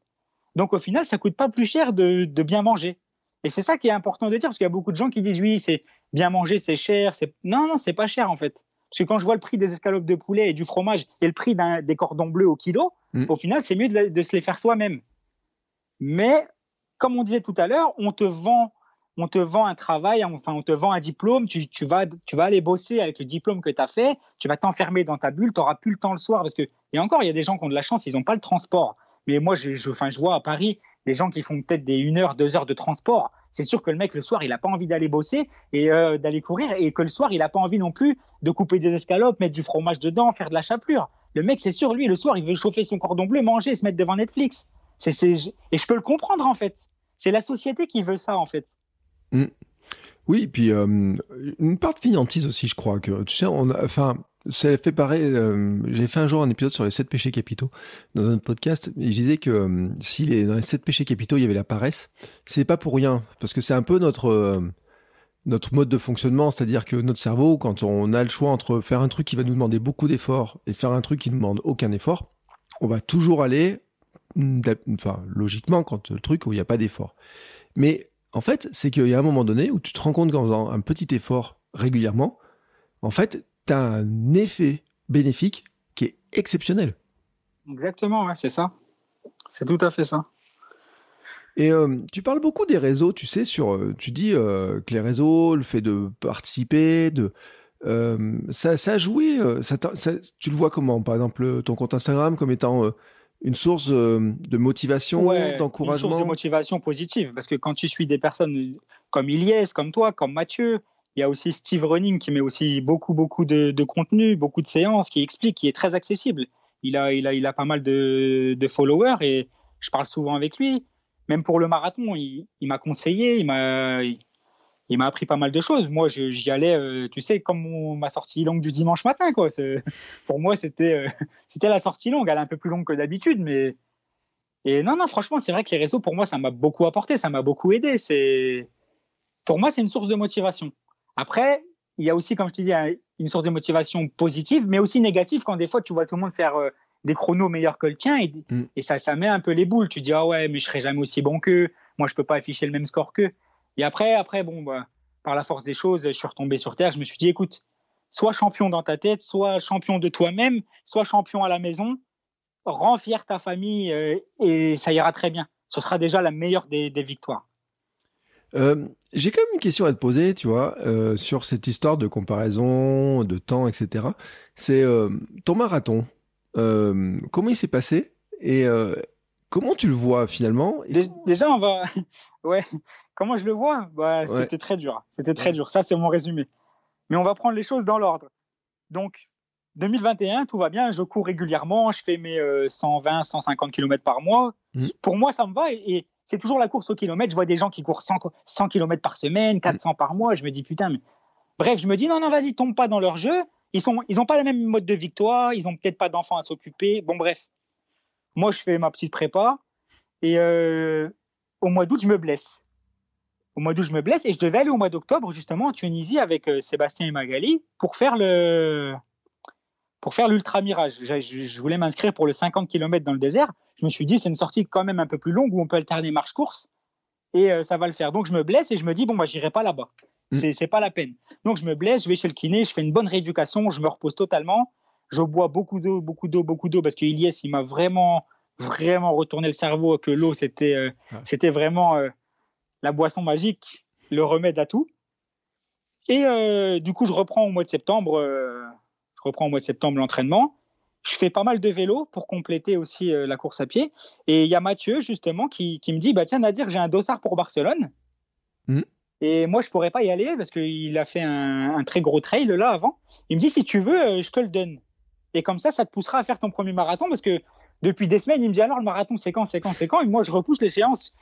Donc au final, ça coûte pas plus cher de, de bien manger. Et c'est ça qui est important de dire, parce qu'il y a beaucoup de gens qui disent oui, c'est bien manger, c'est cher. C'est... Non, non, c'est pas cher en fait. Parce que quand je vois le prix des escalopes de poulet et du fromage et le prix d'un, des cordons bleus au kilo, Mm. au final, c'est mieux de, se les faire soi-même. Mais comme on disait tout à l'heure, on te vend on te vend un travail, enfin on te vend un diplôme, tu, vas, tu vas aller bosser avec le diplôme que tu as fait, tu vas t'enfermer dans ta bulle, tu n'auras plus le temps le soir parce que, et encore, il y a des gens qui ont de la chance, ils n'ont pas le transport. Mais moi, je, je, vois à Paris des gens qui font peut-être des une heure, deux heures de transport. C'est sûr que le mec, le soir, il n'a pas envie d'aller bosser et euh, d'aller courir et que le soir, il n'a pas envie non plus de couper des escalopes, mettre du fromage dedans, faire de la chapelure. Le mec, c'est sûr, lui, le soir, il veut chauffer son cordon bleu, manger, se mettre devant Netflix. Et je peux le comprendre, en fait. C'est la société qui veut ça, en fait. Mm. Oui, puis euh, une part de finantise aussi, je crois que tu sais, enfin, ça fait pareil. Euh, j'ai fait un jour un épisode sur les sept péchés capitaux dans un podcast. Et je disais que euh, si dans les sept péchés capitaux il y avait la paresse, c'est pas pour rien, parce que c'est un peu notre notre mode de fonctionnement, c'est-à-dire que notre cerveau, quand on a le choix entre faire un truc qui va nous demander beaucoup d'efforts et faire un truc qui ne demande aucun effort, on va toujours aller, enfin, logiquement, quand le truc où il n'y a pas d'effort. Mais en fait, c'est qu'il y a un moment donné où tu te rends compte qu'en faisant un petit effort régulièrement, en fait, tu as un effet bénéfique qui est exceptionnel. Exactement, c'est ça. C'est tout à fait ça. Et euh, tu parles beaucoup des réseaux, tu sais, sur, euh, tu dis euh, que les réseaux, le fait de participer, de ça, ça a joué. Ça, tu le vois comment? Par exemple, ton compte Instagram comme étant une source de motivation, d'encouragement. Une source de motivation positive, parce que quand tu suis des personnes comme Ilyes, comme toi, comme Mathieu, il y a aussi Steve Running qui met aussi beaucoup, beaucoup de, contenu, beaucoup de séances, qui explique, qui est très accessible. Il a, il a, il a pas mal de, followers et je parle souvent avec lui. Même pour le marathon, il, il m'a conseillé, il m'a, il m'a appris pas mal de choses. Moi, j'y allais, euh, tu sais, comme ma sortie longue du dimanche matin, quoi. Pour moi, c'était euh, c'était la sortie longue. Elle est un peu plus longue que d'habitude, mais et non, non, franchement, c'est vrai que les réseaux, pour moi, ça m'a beaucoup apporté, ça m'a beaucoup aidé. C'est pour moi, c'est une source de motivation. Après, il y a aussi, comme je te dis, une source de motivation positive, mais aussi négative quand des fois tu vois tout le monde faire euh, des chronos meilleurs que le tien et, mm. et, ça, ça met un peu les boules. Tu dis ah ouais, mais je serai jamais aussi bon qu'eux. Moi, je peux pas afficher le même score qu'eux. Et après, après, bon, bah, par la force des choses, je suis retombé sur terre. Je me suis dit, écoute, sois champion dans ta tête, sois champion de toi-même, sois champion à la maison, rends fier ta famille euh, et ça ira très bien. Ce sera déjà la meilleure des, victoires. Euh, j'ai quand même une question à te poser, tu vois, euh, sur cette histoire de comparaison, de temps, etc. C'est ton marathon. comment il s'est passé et comment tu le vois finalement? Déjà, on va, ouais, Comment je le vois? Bah, C'était très dur. C'était très dur. Ça, c'est mon résumé. Mais on va prendre les choses dans l'ordre. Donc, 2021, tout va bien. Je cours régulièrement. Je fais mes 120, 150 km par mois. Mmh. Pour moi, ça me va. Et, c'est toujours la course au kilomètre. Je vois des gens qui courent 100, 100 km par semaine, 400 par mois. Je me dis, putain, mais. Bref, je me dis, non, non, vas-y, tombe pas dans leur jeu. Ils n'ont ils ont pas le même mode de victoire. Ils n'ont peut-être pas d'enfants à s'occuper. Bon, bref. Moi, je fais ma petite prépa. Et euh, au mois d'août, je me blesse au mois d'août, je me blesse et je devais aller au mois d'octobre justement en Tunisie avec euh, Sébastien et Magali pour faire le pour faire l'ultra mirage. Je, voulais m'inscrire pour le 50 km dans le désert. Je me suis dit c'est une sortie quand même un peu plus longue où on peut alterner marche course et euh, ça va le faire. Donc je me blesse et je me dis bon bah j'irai pas là-bas. Mm. C'est pas la peine. Donc je me blesse, je vais chez le kiné, je fais une bonne rééducation, je me repose totalement. Je bois beaucoup d'eau, beaucoup d'eau, beaucoup d'eau parce que Ilyes il m'a vraiment vraiment retourné le cerveau que l'eau c'était euh, c'était vraiment la boisson magique, le remède à tout. Et euh, du coup, je reprends au mois de septembre, euh, je reprends au mois de septembre l'entraînement. Je fais pas mal de vélo pour compléter aussi euh, la course à pied. Et il y a Mathieu justement qui, me dit, bah tiens Nadir, j'ai un dossard pour Barcelone. Hmm. Et moi, je pourrais pas y aller parce qu'il a fait un, très gros trail là avant. Il me dit, si tu veux, je te le donne. Et comme ça, ça te poussera à faire ton premier marathon parce que depuis des semaines, il me dit alors le marathon, c'est quand, c'est quand, c'est quand? Et moi, je repousse l'échéance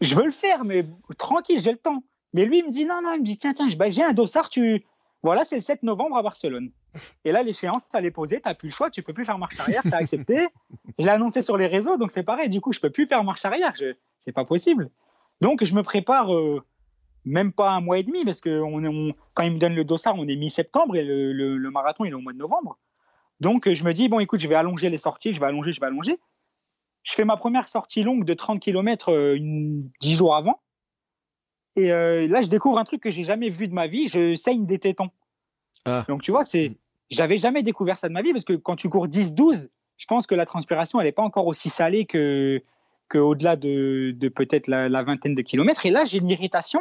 je veux le faire, mais tranquille, j'ai le temps. Mais lui, il me dit non, non, il me dit tiens, tiens, j'ai un dossard, tu. Voilà, c'est le 7 novembre à Barcelone. Et là, l'échéance, ça l'est posée, tu n'as plus le choix, tu peux plus faire marche arrière, tu as accepté. je l'ai annoncé sur les réseaux, donc c'est pareil, du coup, je peux plus faire marche arrière, je... c'est pas possible. Donc, je me prépare euh, même pas un mois et demi, parce que on, quand il me donne le dossard, on est mi-septembre et le, marathon, il est au mois de novembre. Donc, je me dis, bon, écoute, je vais allonger les sorties, je vais allonger, je vais allonger. Je fais ma première sortie longue de 30 km euh, dix jours avant. Et euh, là, je découvre un truc que j'ai jamais vu de ma vie. Je saigne des tétons. Ah. Donc, tu vois, c'est, mm. j'avais jamais découvert ça de ma vie parce que quand tu cours 10-12, je pense que la transpiration, elle n'est pas encore aussi salée que, que au-delà de, de peut-être la, vingtaine de kilomètres. Et là, j'ai une irritation.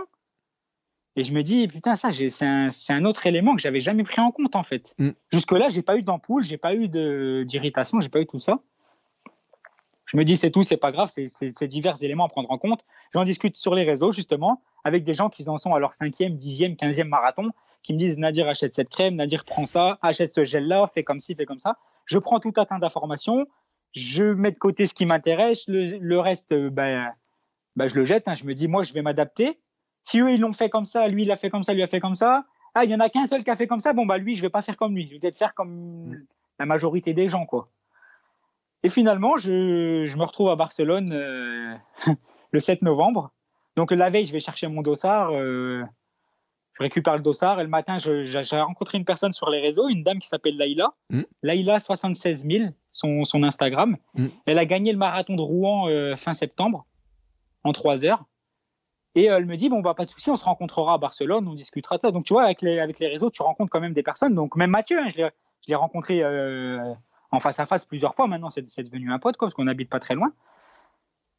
Et je me dis, putain, ça, c'est un, un, autre élément que j'avais jamais pris en compte, en fait. Mm. Jusque-là, j'ai pas eu d'ampoule, j'ai pas eu d'irritation, j'ai pas eu tout ça. Je me dis, c'est tout, c'est pas grave, c'est divers éléments à prendre en compte. J'en discute sur les réseaux, justement, avec des gens qui en sont à leur cinquième, dixième, quinzième marathon, qui me disent, Nadir, achète cette crème, Nadir, prends ça, achète ce gel-là, fais comme ci, fais comme ça. Je prends tout un tas d'informations, je mets de côté ce qui m'intéresse, le, reste, ben, ben, je le jette. Hein. Je me dis, moi, je vais m'adapter. Si eux, ils l'ont fait comme ça, lui, il a fait comme ça, lui a fait comme ça. Ah, il y en a qu'un seul qui a fait comme ça. Bon, bah, lui, je vais pas faire comme lui. Je vais peut-être faire comme la majorité des gens, quoi. Et finalement, je, je me retrouve à Barcelone euh, le 7 novembre. Donc, la veille, je vais chercher mon dossard. Euh, je récupère le dossard et le matin, j'ai rencontré une personne sur les réseaux, une dame qui s'appelle Laïla. Mm. Laïla 76 000, son, son Instagram. Mm. Elle a gagné le marathon de Rouen euh, fin septembre en 3 heures. Et elle me dit, bon, bah, pas de souci, on se rencontrera à Barcelone, on discutera de ça. Donc, tu vois, avec les, avec les réseaux, tu rencontres quand même des personnes. Donc, même Mathieu, hein, je l'ai rencontré euh, en face à face plusieurs fois. Maintenant, c'est devenu un pote, quoi, parce qu'on n'habite pas très loin.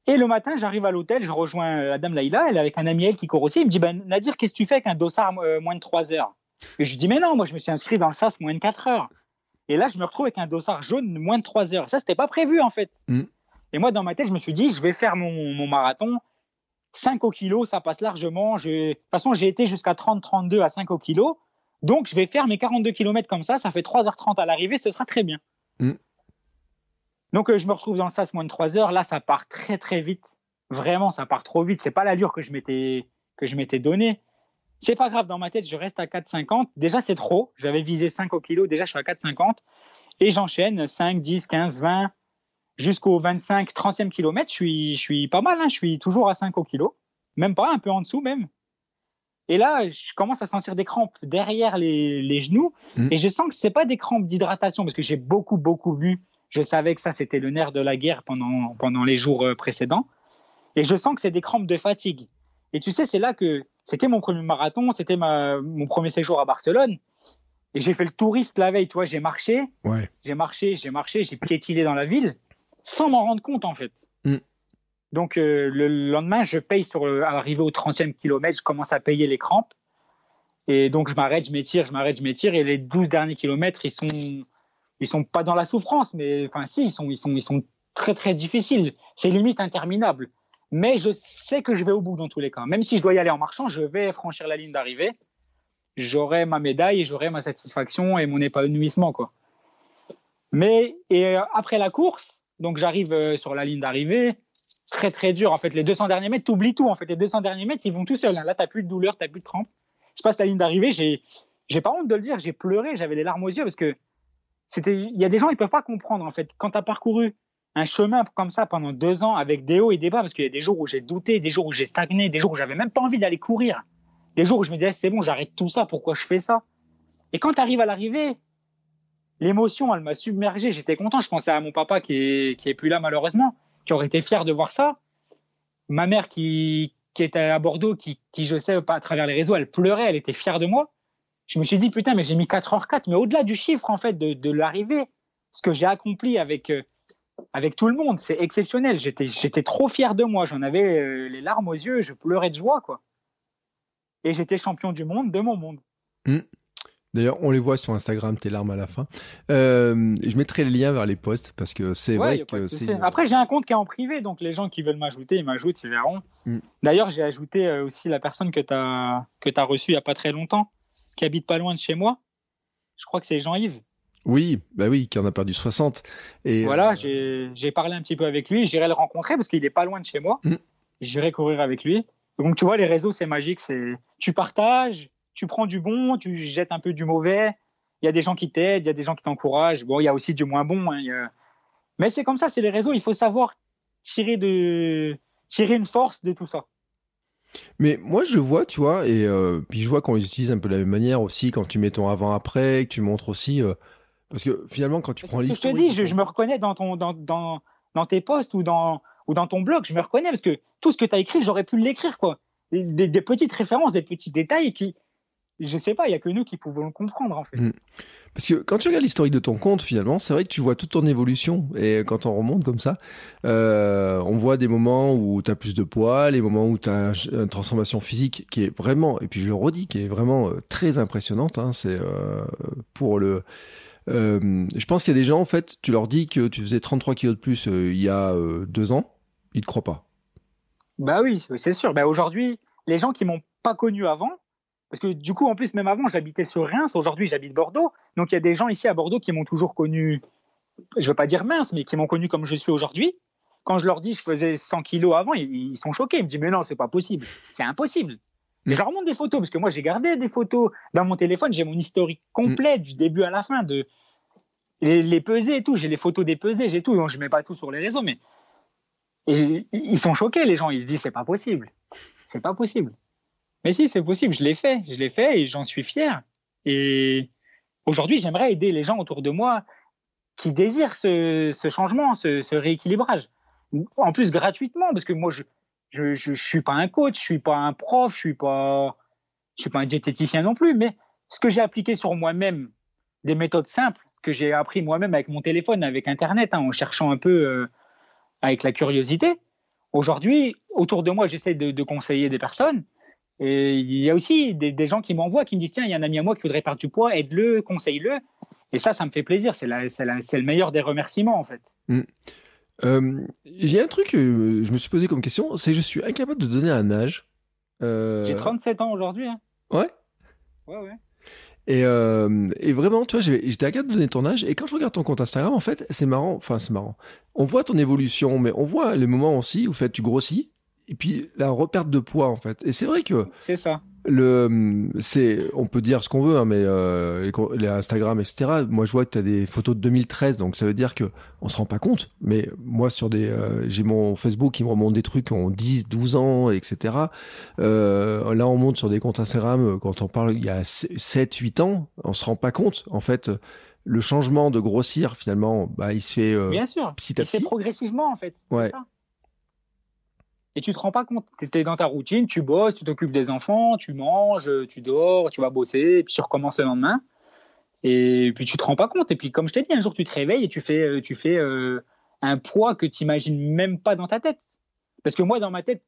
Et le matin, j'arrive à l'hôtel, je rejoins la dame Laïla, elle est avec un ami elle qui court aussi. Il me dit ben, Nadir, qu'est-ce que tu fais avec un dossard euh, moins de 3 heures? Et je lui dis Mais non, moi je me suis inscrit dans le SAS moins de 4 heures. Et là, je me retrouve avec un dossard jaune moins de 3 heures. Ça, c'était pas prévu en fait. Mm. Et moi, dans ma tête, je me suis dit Je vais faire mon, marathon. 5 au kilo, ça passe largement. De toute façon, j'ai été jusqu'à 30-32 à 5 au kilo. Donc, je vais faire mes 42 km comme ça. Ça fait 3h30 à l'arrivée. Ce sera très bien. Mm. Donc, euh, je me retrouve dans le SAS moins de 3 heures. Là, ça part très, très vite. Vraiment, ça part trop vite. C'est pas l'allure que je m'étais, que je m'étais donné. C'est pas grave, dans ma tête, je reste à 4,50. Déjà, c'est trop. J'avais visé 5 au kilo. Déjà, je suis à 4,50. Et j'enchaîne 5, 10, 15, 20, jusqu'au 25, 30e kilomètre. Je suis, je suis pas mal. Hein. Je suis toujours à 5 au kilo. Même pas, un peu en dessous même. Et là, je commence à sentir des crampes derrière les, les genoux. Mmh. Et je sens que c'est pas des crampes d'hydratation parce que j'ai beaucoup, beaucoup bu je savais que ça, c'était le nerf de la guerre pendant, pendant les jours euh, précédents. Et je sens que c'est des crampes de fatigue. Et tu sais, c'est là que c'était mon premier marathon, c'était mon premier séjour à Barcelone. Et j'ai fait le touriste la veille, tu vois, j'ai marché, ouais. j'ai marché, j'ai marché, j'ai piétiné dans la ville, sans m'en rendre compte en fait. Mm. Donc euh, le lendemain, je paye sur à l'arrivée au 30e kilomètre, je commence à payer les crampes. Et donc je m'arrête, je m'étire, je m'arrête, je m'étire. Et les 12 derniers kilomètres, ils sont ils sont pas dans la souffrance, mais enfin si, ils sont, ils sont, ils sont très très difficiles. C'est limite interminable. Mais je sais que je vais au bout dans tous les cas. Même si je dois y aller en marchant, je vais franchir la ligne d'arrivée. J'aurai ma médaille et j'aurai ma satisfaction et mon épanouissement quoi. Mais et euh, après la course, donc j'arrive euh, sur la ligne d'arrivée, très très dur. En fait, les 200 derniers mètres, t'oublies tout. En fait, les 200 derniers mètres, ils vont tout seuls. Hein. Là, t'as plus de douleur, t'as plus de crampes. Je passe la ligne d'arrivée, j'ai, j'ai pas honte de le dire, j'ai pleuré, j'avais les larmes aux yeux parce que il y a des gens, ils peuvent pas comprendre, en fait. Quand tu as parcouru un chemin comme ça pendant deux ans avec des hauts et des bas, parce qu'il y a des jours où j'ai douté, des jours où j'ai stagné, des jours où j'avais même pas envie d'aller courir, des jours où je me disais, c'est bon, j'arrête tout ça, pourquoi je fais ça? Et quand tu arrives à l'arrivée, l'émotion, elle m'a submergé. J'étais content. Je pensais à mon papa qui est, qui est plus là, malheureusement, qui aurait été fier de voir ça. Ma mère qui, qui était à Bordeaux, qui, qui, je sais, pas à travers les réseaux, elle pleurait, elle était fière de moi je me suis dit, putain, mais j'ai mis 4h04, mais au-delà du chiffre, en fait, de, de l'arrivée, ce que j'ai accompli avec, euh, avec tout le monde, c'est exceptionnel. J'étais, trop fier de moi. J'en avais euh, les larmes aux yeux, je pleurais de joie, quoi. Et j'étais champion du monde de mon monde. Hmm. D'ailleurs, on les voit sur Instagram, tes larmes à la fin. Euh, je mettrai les liens vers les posts parce que c'est vrai que c'est. Après, j'ai un compte qui est en privé, donc les gens qui veulent m'ajouter, ils m'ajoutent, ils verront. Hmm. D'ailleurs, j'ai ajouté aussi la personne que tu as, que as reçue il n'y a pas très longtemps qui habite pas loin de chez moi. Je crois que c'est Jean-Yves. Oui, bah oui, qui en a perdu 60. Et voilà, euh, j'ai parlé un petit peu avec lui. J'irai le rencontrer parce qu'il est pas loin de chez moi. Mm. J'irai courir avec lui. Donc tu vois, les réseaux, c'est magique. C'est tu partages, tu prends du bon, tu jettes un peu du mauvais. Il y a des gens qui t'aident, il y a des gens qui t'encouragent. Bon, il y a aussi du moins bon. Hein, Mais c'est comme ça, c'est les réseaux. Il faut savoir tirer de tirer une force de tout ça. Mais moi, je vois, tu vois, et euh, puis je vois qu'on les utilise un peu de la même manière aussi quand tu mets ton avant-après, que tu montres aussi. Euh, parce que finalement, quand tu prends l'histoire. Je te dis, je, me reconnais dans, ton, dans, dans, dans, tes posts ou dans, ou dans ton blog, je me reconnais parce que tout ce que tu as écrit, j'aurais pu l'écrire, quoi. Des, des, petites références, des petits détails qui, je sais pas, il y a que nous qui pouvons le comprendre, en fait. Mm. Parce que quand tu regardes l'historique de ton compte, finalement, c'est vrai que tu vois toute ton évolution. Et quand on remonte comme ça, euh, on voit des moments où tu as plus de poids, les moments où tu as une transformation physique qui est vraiment, et puis je le redis, qui est vraiment euh, très impressionnante. Hein, c'est euh, pour le... Euh, je pense qu'il y a des gens, en fait, tu leur dis que tu faisais 33 kilos de plus il y a deux ans, ils te croient pas. Bah oui, c'est sûr. Bah aujourd'hui, les gens qui m'ont pas connu avant, parce que du coup, en plus, même avant, j'habitais sur Reims. Aujourd'hui, j'habite Bordeaux. Donc, il y a des gens ici à Bordeaux qui m'ont toujours connu je veux pas dire mince, mais qui m'ont connu comme je suis aujourd'hui, quand je leur dis je faisais 100 kilos avant, ils, sont choqués. Ils me disent mais non, c'est pas possible, c'est impossible. Mais je leur montre des photos parce que moi j'ai gardé des photos dans mon téléphone, j'ai mon historique complet du début à la fin de les, les pesées et tout. J'ai les photos des pesées, j'ai tout. Donc je mets pas tout sur les réseaux, mais et ils sont choqués les gens. Ils se disent c'est pas possible, c'est pas possible. Mais si c'est possible, je l'ai fait, je l'ai fait et j'en suis fier. Et aujourd'hui j'aimerais aider les gens autour de moi qui désirent ce, changement, ce, rééquilibrage en plus gratuitement parce que moi je je, je, suis pas un coach, je suis pas un prof, je suis suis pas un diététicien non plus, mais ce que j'ai appliqué sur moi-même, des méthodes simples que j'ai appris moi-même avec mon téléphone, avec Internet, hein, en cherchant un peu euh, avec la curiosité. Aujourd'hui, autour de moi, j'essaie de, conseiller des personnes. Et il y a aussi des, des gens qui m'envoient, qui me disent tiens, il y a un ami à moi qui voudrait perdre du poids, aide-le, conseille-le. Et ça, ça me fait plaisir. C'est le meilleur des remerciements en fait. Mmh. Euh, j'ai un truc que je me suis posé comme question, c'est je suis incapable de donner un âge. Euh... J'ai 37 ans aujourd'hui. Hein. Ouais Ouais, ouais. Et, euh, et vraiment, tu vois, j'étais incapable de donner ton âge. Et quand je regarde ton compte Instagram, en fait, c'est marrant. Enfin, c'est marrant. On voit ton évolution, mais on voit les moments aussi où fait, tu grossis. Et puis la reperte de poids, en fait. Et c'est vrai que. C'est ça le c'est on peut dire ce qu'on veut hein, mais euh, les, Instagram etc moi je vois que tu as des photos de 2013 donc ça veut dire que on se rend pas compte mais moi sur des euh, j'ai mon Facebook qui me remonte des trucs en 10 12 ans etc euh, là on monte sur des comptes Instagram quand on parle il y a 7 8 ans on se rend pas compte en fait le changement de grossir finalement bah il se fait Bien sûr, petit à il petit. fait progressivement en fait. Ouais. Ça et tu te rends pas compte. Tu es dans ta routine, tu bosses, tu t'occupes des enfants, tu manges, tu dors, tu vas bosser, et puis tu recommences le lendemain. Et puis tu te rends pas compte. Et puis comme je t'ai dit, un jour tu te réveilles et tu fais, euh, tu fais euh, un poids que tu imagines même pas dans ta tête. Parce que moi, dans ma tête,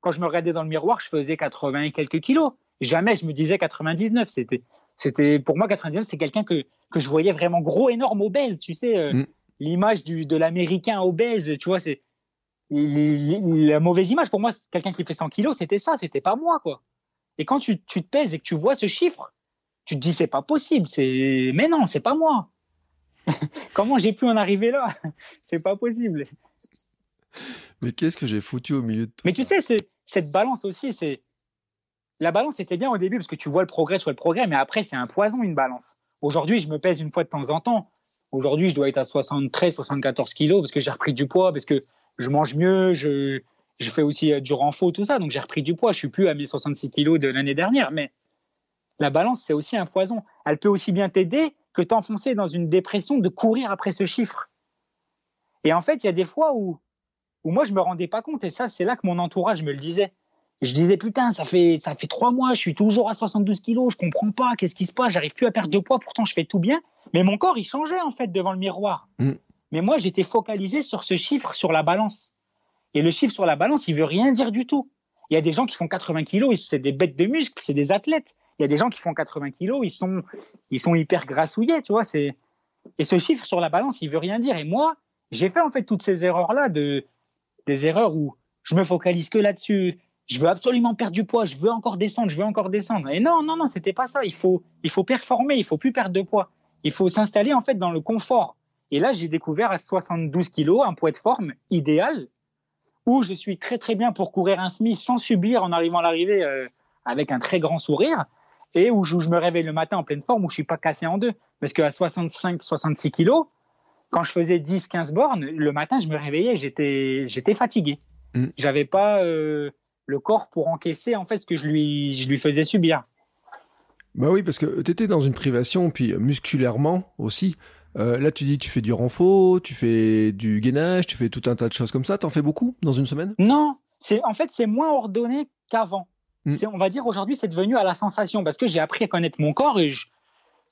quand je me regardais dans le miroir, je faisais 80 et quelques kilos. Jamais je me disais 99. C'était, c'était pour moi 99, c'est quelqu'un que, que je voyais vraiment gros, énorme, obèse. Tu sais, euh, mm. l'image du de l'américain obèse. Tu vois, c'est la mauvaise image pour moi, quelqu'un qui fait 100 kilos, c'était ça, c'était pas moi, quoi. Et quand tu, tu, te pèses et que tu vois ce chiffre, tu te dis c'est pas possible, c'est mais non, c'est pas moi. Comment j'ai pu en arriver là? C'est pas possible. Mais qu'est-ce que j'ai foutu au milieu de tout Mais tu sais, cette balance aussi, c'est la balance était bien au début parce que tu vois le progrès, vois le progrès, mais après c'est un poison une balance. Aujourd'hui, je me pèse une fois de temps en temps. Aujourd'hui, je dois être à 73, 74 kilos parce que j'ai repris du poids, parce que je mange mieux, je, fais aussi euh, du renfort, tout ça. Donc j'ai repris du poids. Je suis plus à mes 66 kilos de l'année dernière. Mais la balance, c'est aussi un poison. Elle peut aussi bien t'aider que t'enfoncer dans une dépression de courir après ce chiffre. Et en fait, il y a des fois où, où moi, je me rendais pas compte. Et ça, c'est là que mon entourage me le disait. Je disais, putain, ça fait, ça fait trois mois, je suis toujours à 72 kilos, je comprends pas, qu'est-ce qui se passe, j'arrive plus à perdre de poids, pourtant je fais tout bien. Mais mon corps, il changeait, en fait, devant le miroir. Mm. Mais moi, j'étais focalisé sur ce chiffre sur la balance. Et le chiffre sur la balance, il veut rien dire du tout. Il y a des gens qui font 80 kilos, c'est des bêtes de muscles, c'est des athlètes. Il y a des gens qui font 80 kilos, ils sont, ils sont hyper grassouillés, tu vois. Et ce chiffre sur la balance, il veut rien dire. Et moi, j'ai fait en fait toutes ces erreurs-là, de des erreurs où je me focalise que là-dessus. Je veux absolument perdre du poids, je veux encore descendre, je veux encore descendre. Et non, non, non, c'était pas ça. Il faut, il faut performer, il faut plus perdre de poids. Il faut s'installer en fait dans le confort. Et là, j'ai découvert à 72 kilos un poids de forme idéal où je suis très très bien pour courir un semi sans subir en arrivant à l'arrivée euh, avec un très grand sourire et où je, me réveille le matin en pleine forme où je suis pas cassé en deux. Parce qu'à 65 66 kilos quand je faisais 10 15 bornes le matin je me réveillais j'étais j'étais fatigué. Je mm. j'avais pas euh, le corps pour encaisser en fait ce que je lui je lui faisais subir. Bah oui parce que tu étais dans une privation puis musculairement aussi euh, là, tu dis, tu fais du renfort, tu fais du gainage, tu fais tout un tas de choses comme ça. T'en fais beaucoup dans une semaine? Non, c'est en fait c'est moins ordonné qu'avant. Hmm. On va dire aujourd'hui, c'est devenu à la sensation parce que j'ai appris à connaître mon corps et je,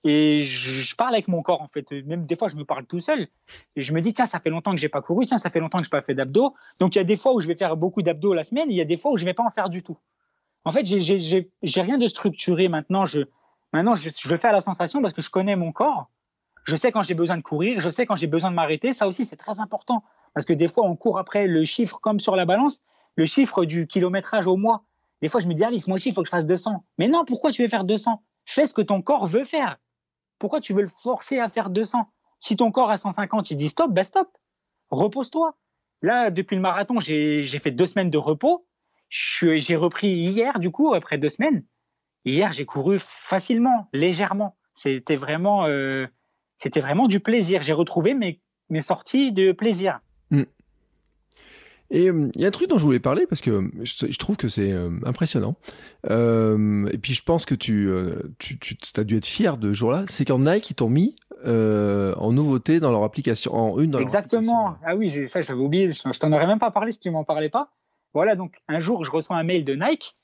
et je, parle avec mon corps en fait. Même des fois, je me parle tout seul et je me dis tiens, ça fait longtemps que j'ai pas couru, tiens, ça fait longtemps que je n'ai pas fait d'abdos. Donc il y a des fois où je vais faire beaucoup d'abdos la semaine, et il y a des fois où je vais pas en faire du tout. En fait, j'ai rien de structuré maintenant. Je maintenant je, je fais à la sensation parce que je connais mon corps je sais quand j'ai besoin de courir, je sais quand j'ai besoin de m'arrêter. Ça aussi, c'est très important. Parce que des fois, on court après le chiffre comme sur la balance, le chiffre du kilométrage au mois. Des fois, je me dis, Alice, moi aussi, il faut que je fasse 200. Mais non, pourquoi tu veux faire 200 Fais ce que ton corps veut faire. Pourquoi tu veux le forcer à faire 200 Si ton corps à 150, il dit stop, ben stop. Repose-toi. Là, depuis le marathon, j'ai fait deux semaines de repos. J'ai repris hier, du coup, après deux semaines. Hier, j'ai couru facilement, légèrement. C'était vraiment, euh, c'était vraiment du plaisir. J'ai retrouvé mes, mes sorties de plaisir. Hmm. Et euh, il y a un truc dont je voulais parler parce que je, trouve que c'est euh, impressionnant. et puis je pense que tu, tu, tu as dû être fier de ce jour-là. C'est qu'en Nike, ils t'ont mis en nouveauté dans leur application, en une dans Exactement. ah oui, ça j'avais oublié. Je, t'en aurais même pas parlé si tu m'en parlais pas. Voilà, donc un jour, je reçois un mail de Nike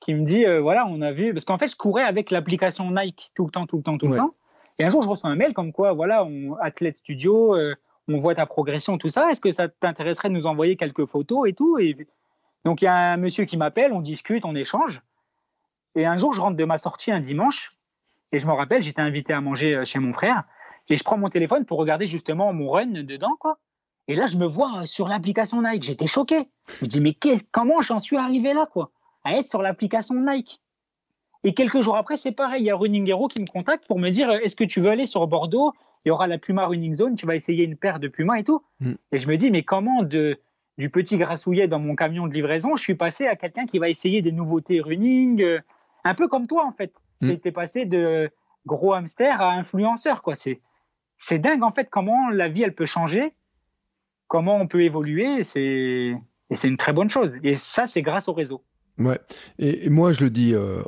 qui me dit, voilà, on a vu, parce qu'en fait, je courais avec l'application Nike tout le temps, tout le temps, tout le temps. Et un jour, je reçois un mail comme quoi, voilà, on, Athlète Studio, euh, on voit ta progression, tout ça. Est-ce que ça t'intéresserait de nous envoyer quelques photos et tout? Et Donc, il y a un monsieur qui m'appelle, on discute, on échange. Et un jour, je rentre de ma sortie un dimanche. Et je me rappelle, j'étais invité à manger euh, chez mon frère. Et je prends mon téléphone pour regarder justement mon run dedans, quoi. Et là, je me vois sur l'application Nike. J'étais choqué. Je me dis, mais comment j'en suis arrivé là, quoi À être sur l'application Nike? Et quelques jours après, c'est pareil. Il y a Running Hero qui me contacte pour me dire Est-ce que tu veux aller sur Bordeaux? Il y aura la Puma Running Zone. Tu vas essayer une paire de Puma et tout. Mm. Et je me dis Mais comment de, du petit grassouillet dans mon camion de livraison, je suis passé à quelqu'un qui va essayer des nouveautés running euh, Un peu comme toi, en fait. Mm. Tu es passé de gros hamster à influenceur. quoi. C'est, c'est dingue, en fait, comment la vie, elle peut changer, comment on peut évoluer. C'est, et c'est une très bonne chose. Et ça, c'est grâce au réseau. Ouais. Et, moi, je le dis. Euh,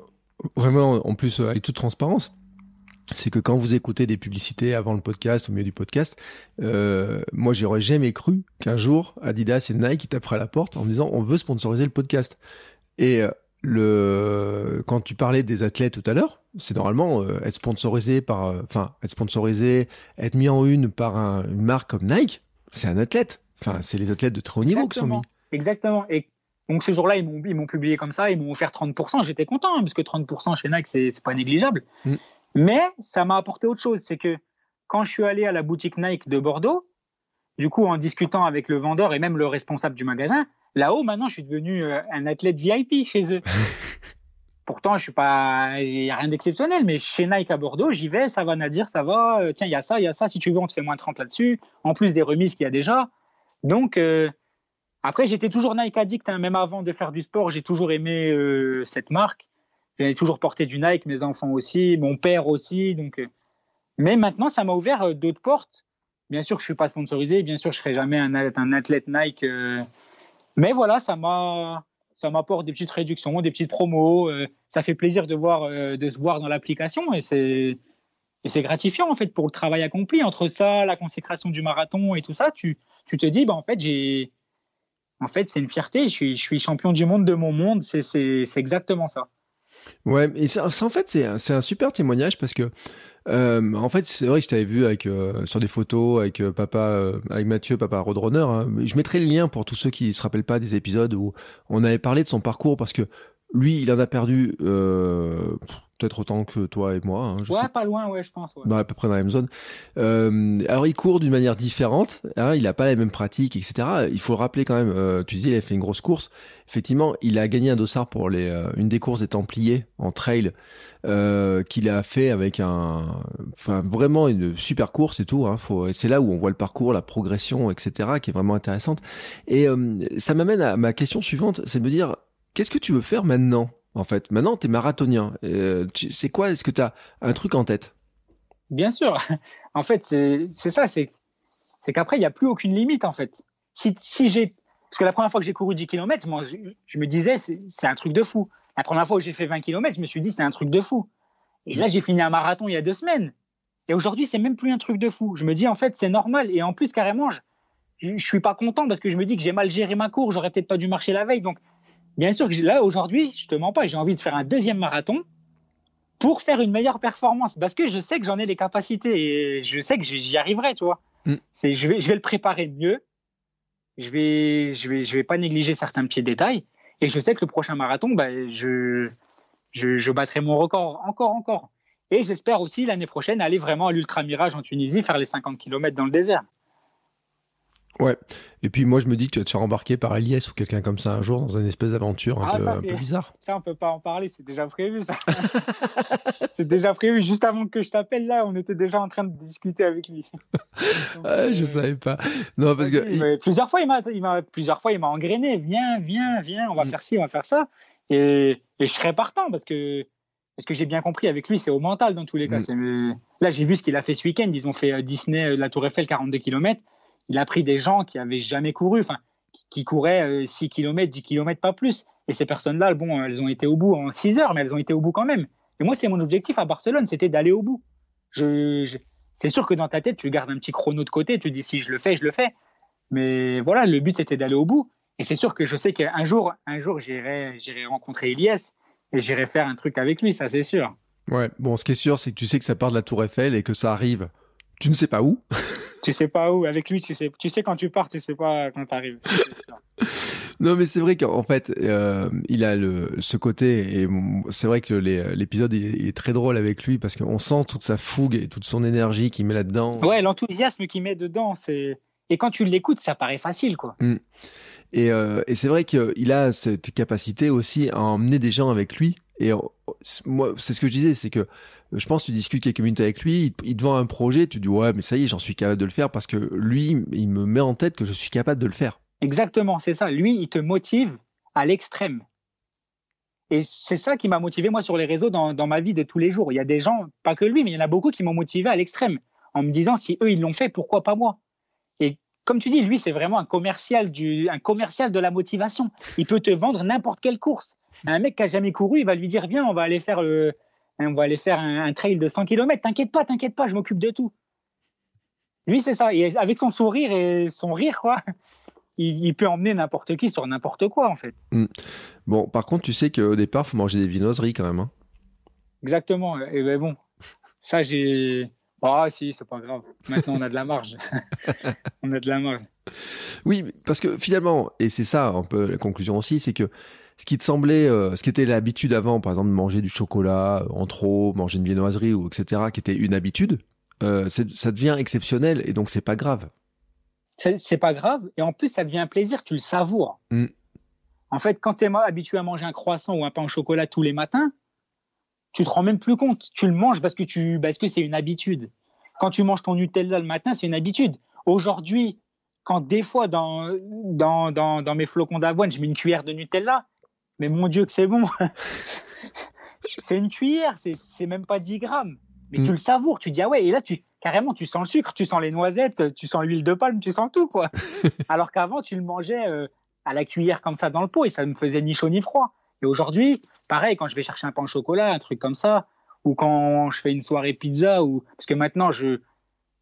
vraiment, en plus, avec toute transparence, c'est que quand vous écoutez des publicités avant le podcast, au milieu du podcast, euh, moi, j'aurais jamais cru qu'un jour, Adidas et Nike taperaient à la porte en me disant on veut sponsoriser le podcast. Et euh, le quand tu parlais des athlètes tout à l'heure, c'est normalement euh, être sponsorisé par, euh, enfin, être sponsorisé, être mis en une par une marque comme Nike, c'est un athlète. Enfin, c'est les athlètes de très haut niveau qui sont mis. Exactement. Et donc ce jour-là, ils m'ont, publié comme ça, ils m'ont offert 30%. J'étais content, hein, parce que 30% chez Nike, c'est, c'est pas négligeable. Mm. Mais ça m'a apporté autre chose. C'est que quand je suis allé à la boutique Nike de Bordeaux, du coup, en discutant avec le vendeur et même le responsable du magasin, là-haut, maintenant, je suis devenu euh, un athlète VIP chez eux. Pourtant, je suis pas, il n'y a rien d'exceptionnel, mais chez Nike à Bordeaux, j'y vais, ça va Nadir, ça va, euh, tiens, il y a ça, il y a ça, si tu veux, on te fait moins 30 là-dessus, en plus des remises qu'il y a déjà. Donc, euh, après, j'étais toujours Nike addict, hein, même avant de faire du sport. J'ai toujours aimé euh, cette marque. J'avais toujours porté du Nike, mes enfants aussi, mon père aussi. Donc, euh. Mais maintenant, ça m'a ouvert euh, d'autres portes. Bien sûr que je suis pas sponsorisé, bien sûr je serai jamais un, un athlète Nike. mais voilà, ça m'a, ça m'apporte des petites réductions, des petites promos. ça fait plaisir de voir, de se voir dans l'application et c'est, et c'est gratifiant en fait pour le travail accompli. Entre ça, la consécration du marathon et tout ça, tu, tu te dis, bah en fait j'ai en fait, c'est une fierté. Je suis, champion du monde de mon monde. C'est exactement ça. Ouais, et en fait, c'est un, super témoignage parce que, euh, en fait, c'est vrai que je t'avais vu euh, sur des photos avec euh, papa, avec Mathieu, papa Roadrunner. Hein. Je mettrai le lien pour tous ceux qui se rappellent pas des épisodes où on avait parlé de son parcours parce que lui, il en a perdu peut-être autant que toi et moi. Hein, ouais, pas loin, ouais, je pense. Ouais. à peu près dans la même zone. Euh, alors, il court d'une manière différente. Hein, il n'a pas les mêmes pratiques, etc. Il faut le rappeler quand même. Euh, tu disais, il a fait une grosse course. Effectivement, il a gagné un dossard pour les, euh, une des courses des Templiers en trail euh, qu'il a fait avec un, enfin vraiment une super course et tout. Hein, faut, c'est là où on voit le parcours, la progression, etc. qui est vraiment intéressante. Et euh, ça m'amène à ma question suivante, c'est de me dire, qu'est-ce que tu veux faire maintenant en fait? Maintenant, tu es marathonien. Euh, c'est quoi? Est-ce que tu as un truc en tête? Bien sûr. En fait, c'est ça. C'est qu'après, il n'y a plus aucune limite, en fait. Si, si j'ai. Parce que la première fois que j'ai couru 10 km, moi, je, me disais, c'est un truc de fou. La première fois où j'ai fait 20 km, je me suis dit, c'est un truc de fou. Et là, j'ai fini un marathon il y a deux semaines. Et aujourd'hui, c'est même plus un truc de fou. Je me dis, en fait, c'est normal. Et en plus, carrément, je, je suis pas content parce que je me dis que j'ai mal géré ma course. J'aurais peut-être pas dû marcher la veille. Donc, Bien sûr que là, aujourd'hui, je te mens pas, j'ai envie de faire un deuxième marathon pour faire une meilleure performance parce que je sais que j'en ai les capacités et je sais que j'y arriverai, tu vois. Mm. C'est, je vais, je vais le préparer mieux. Je vais, je vais, je vais pas négliger certains petits détails et je sais que le prochain marathon, bah, je, je, je battrai mon record encore, encore. Et j'espère aussi l'année prochaine aller vraiment à l'Ultra Mirage en Tunisie, faire les 50 km dans le désert. Ouais. Et puis moi je me dis que tu vas te faire embarquer par Elias ou quelqu'un comme ça un jour dans une espèce d'aventure un, Ah, peu, ça, un c'est- peu bizarre. Ça, on peut pas en parler, c'est déjà prévu, ça. c'est déjà prévu. Juste avant que je t'appelle, là, on était déjà en train de discuter avec lui. Donc, Ah, je euh, savais pas. Non parce que plusieurs fois, il m'a, il m'a, plusieurs fois, il m'a engrainé. Viens, viens, viens, on va Mm. faire ci, on va faire ça. Et, et je serais partant parce que, parce que j'ai bien compris avec lui, c'est au mental dans tous les cas. Mm. Là, j'ai vu ce qu'il a fait ce week-end. Ils ont fait euh, Disney, euh, la Tour Eiffel, 42 km. Il a pris des gens qui avaient jamais couru, qui- couraient euh, 6 km, 10 km, pas plus. Et ces personnes-là, bon, elles ont été au bout en 6 heures, mais elles ont été au bout quand même. Et moi, c'est mon objectif à Barcelone, c'était d'aller au bout. Je, C'est sûr que dans ta tête, tu gardes un petit chrono de côté, tu dis si je le fais, je le fais. Mais voilà, le but c'était d'aller au bout. Et c'est sûr que je sais qu'un jour, un jour, j'irai, j'irai rencontrer Elias et j'irai faire un truc avec lui, ça c'est sûr. ouais. Bon, ce qui est sûr c'est que tu sais que ça part de la Tour Eiffel et que ça arrive. Tu ne sais pas où. Tu sais pas où, avec lui, tu sais, tu sais quand tu pars, tu sais pas quand tu arrives. Non, mais c'est vrai qu'en fait, euh, il a le, ce côté, et c'est vrai que l'épisode il, il est très drôle avec lui parce qu'on sent toute sa fougue et toute son énergie qu'il met là-dedans. Ouais, l'enthousiasme qu'il met dedans, c'est. Et quand tu l'écoutes, ça paraît facile, quoi. Et, euh, et c'est vrai qu'il a cette capacité aussi à emmener des gens avec lui. Et euh, moi, c'est ce que je disais, c'est que je pense tu discutes quelques minutes avec lui, il, te vend un projet, tu dis ouais, mais ça y est, j'en suis capable de le faire parce que lui, il me met en tête que je suis capable de le faire. Exactement, c'est ça. Lui, il te motive à l'extrême. Et c'est ça qui m'a motivé, moi, sur les réseaux dans, dans ma vie de tous les jours. Il y a des gens, pas que lui, mais il y en a beaucoup qui m'ont motivé à l'extrême, en me disant, si eux, ils l'ont fait, pourquoi pas moi? Et comme tu dis, lui, c'est vraiment un commercial, du, un commercial de la motivation. Il peut te vendre n'importe quelle course. Un mec qui a jamais couru, il va lui dire, viens, on va aller faire, le, on va aller faire un, un trail de 100 km. T'inquiète pas, t'inquiète pas, je m'occupe de tout. Lui, c'est ça. Et avec son sourire et son rire, quoi, il, il peut emmener n'importe qui sur n'importe quoi, en fait. Bon, par contre, tu sais qu'au départ, faut manger des viennoiseries quand même. hein. Exactement. Et ben bon, ça, j'ai. Ah, si, c'est pas grave. Maintenant, on a de la marge. on a de la marge. Oui, parce que finalement, et c'est ça un peu la conclusion aussi, c'est que ce qui te semblait, euh, ce qui était l'habitude avant, par exemple, de manger du chocolat euh, en trop, manger une viennoiserie ou etc., qui était une habitude, euh, ça devient exceptionnel et donc c'est pas grave. C'est pas grave. Et en plus, ça devient un plaisir, tu le savoures. Mm. En fait, quand tu es habitué à manger un croissant ou un pain au chocolat tous les matins, tu te rends même plus compte. Tu le manges parce que, tu, parce que c'est une habitude. Quand tu manges ton Nutella le matin, c'est une habitude. Aujourd'hui, quand des fois dans, dans, dans, dans mes flocons d'avoine, je mets une cuillère de Nutella, mais mon Dieu que c'est bon. c'est une cuillère, c'est même pas 10 grammes. Mais Mm. tu le savoures, tu dis ah ouais, et là tu carrément tu sens le sucre, tu sens les noisettes, tu sens l'huile de palme, tu sens tout quoi. Alors qu'avant tu le mangeais euh, à la cuillère comme ça dans le pot et ça me faisait ni chaud ni froid. Et aujourd'hui, pareil quand je vais chercher un pain au chocolat, un truc comme ça, ou quand je fais une soirée pizza, ou parce que maintenant je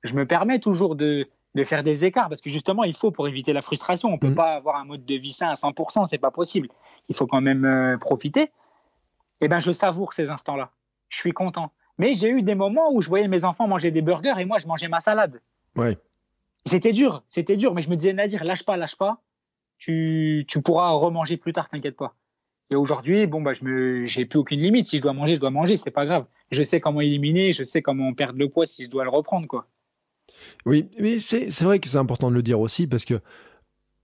je me permets toujours de de faire des écarts parce que justement il faut pour éviter la frustration. On peut Mhm. pas avoir un mode de vie sain à 100%, c'est pas possible. Il faut quand même euh, profiter. Et ben je savoure ces instants-là. Je suis content. Mais j'ai eu des moments où je voyais mes enfants manger des burgers et moi je mangeais ma salade. Ouais. C'était dur, c'était dur, mais je me disais Nadir, lâche pas, lâche pas. Tu, tu pourras remanger plus tard, t'inquiète pas. Et aujourd'hui, bon bah je me, j'ai plus aucune limite. Si je dois manger, je dois manger, c'est pas grave. Je sais comment éliminer, je sais comment perdre le poids si je dois le reprendre quoi. Oui, mais c'est vrai que c'est important de le dire aussi parce que de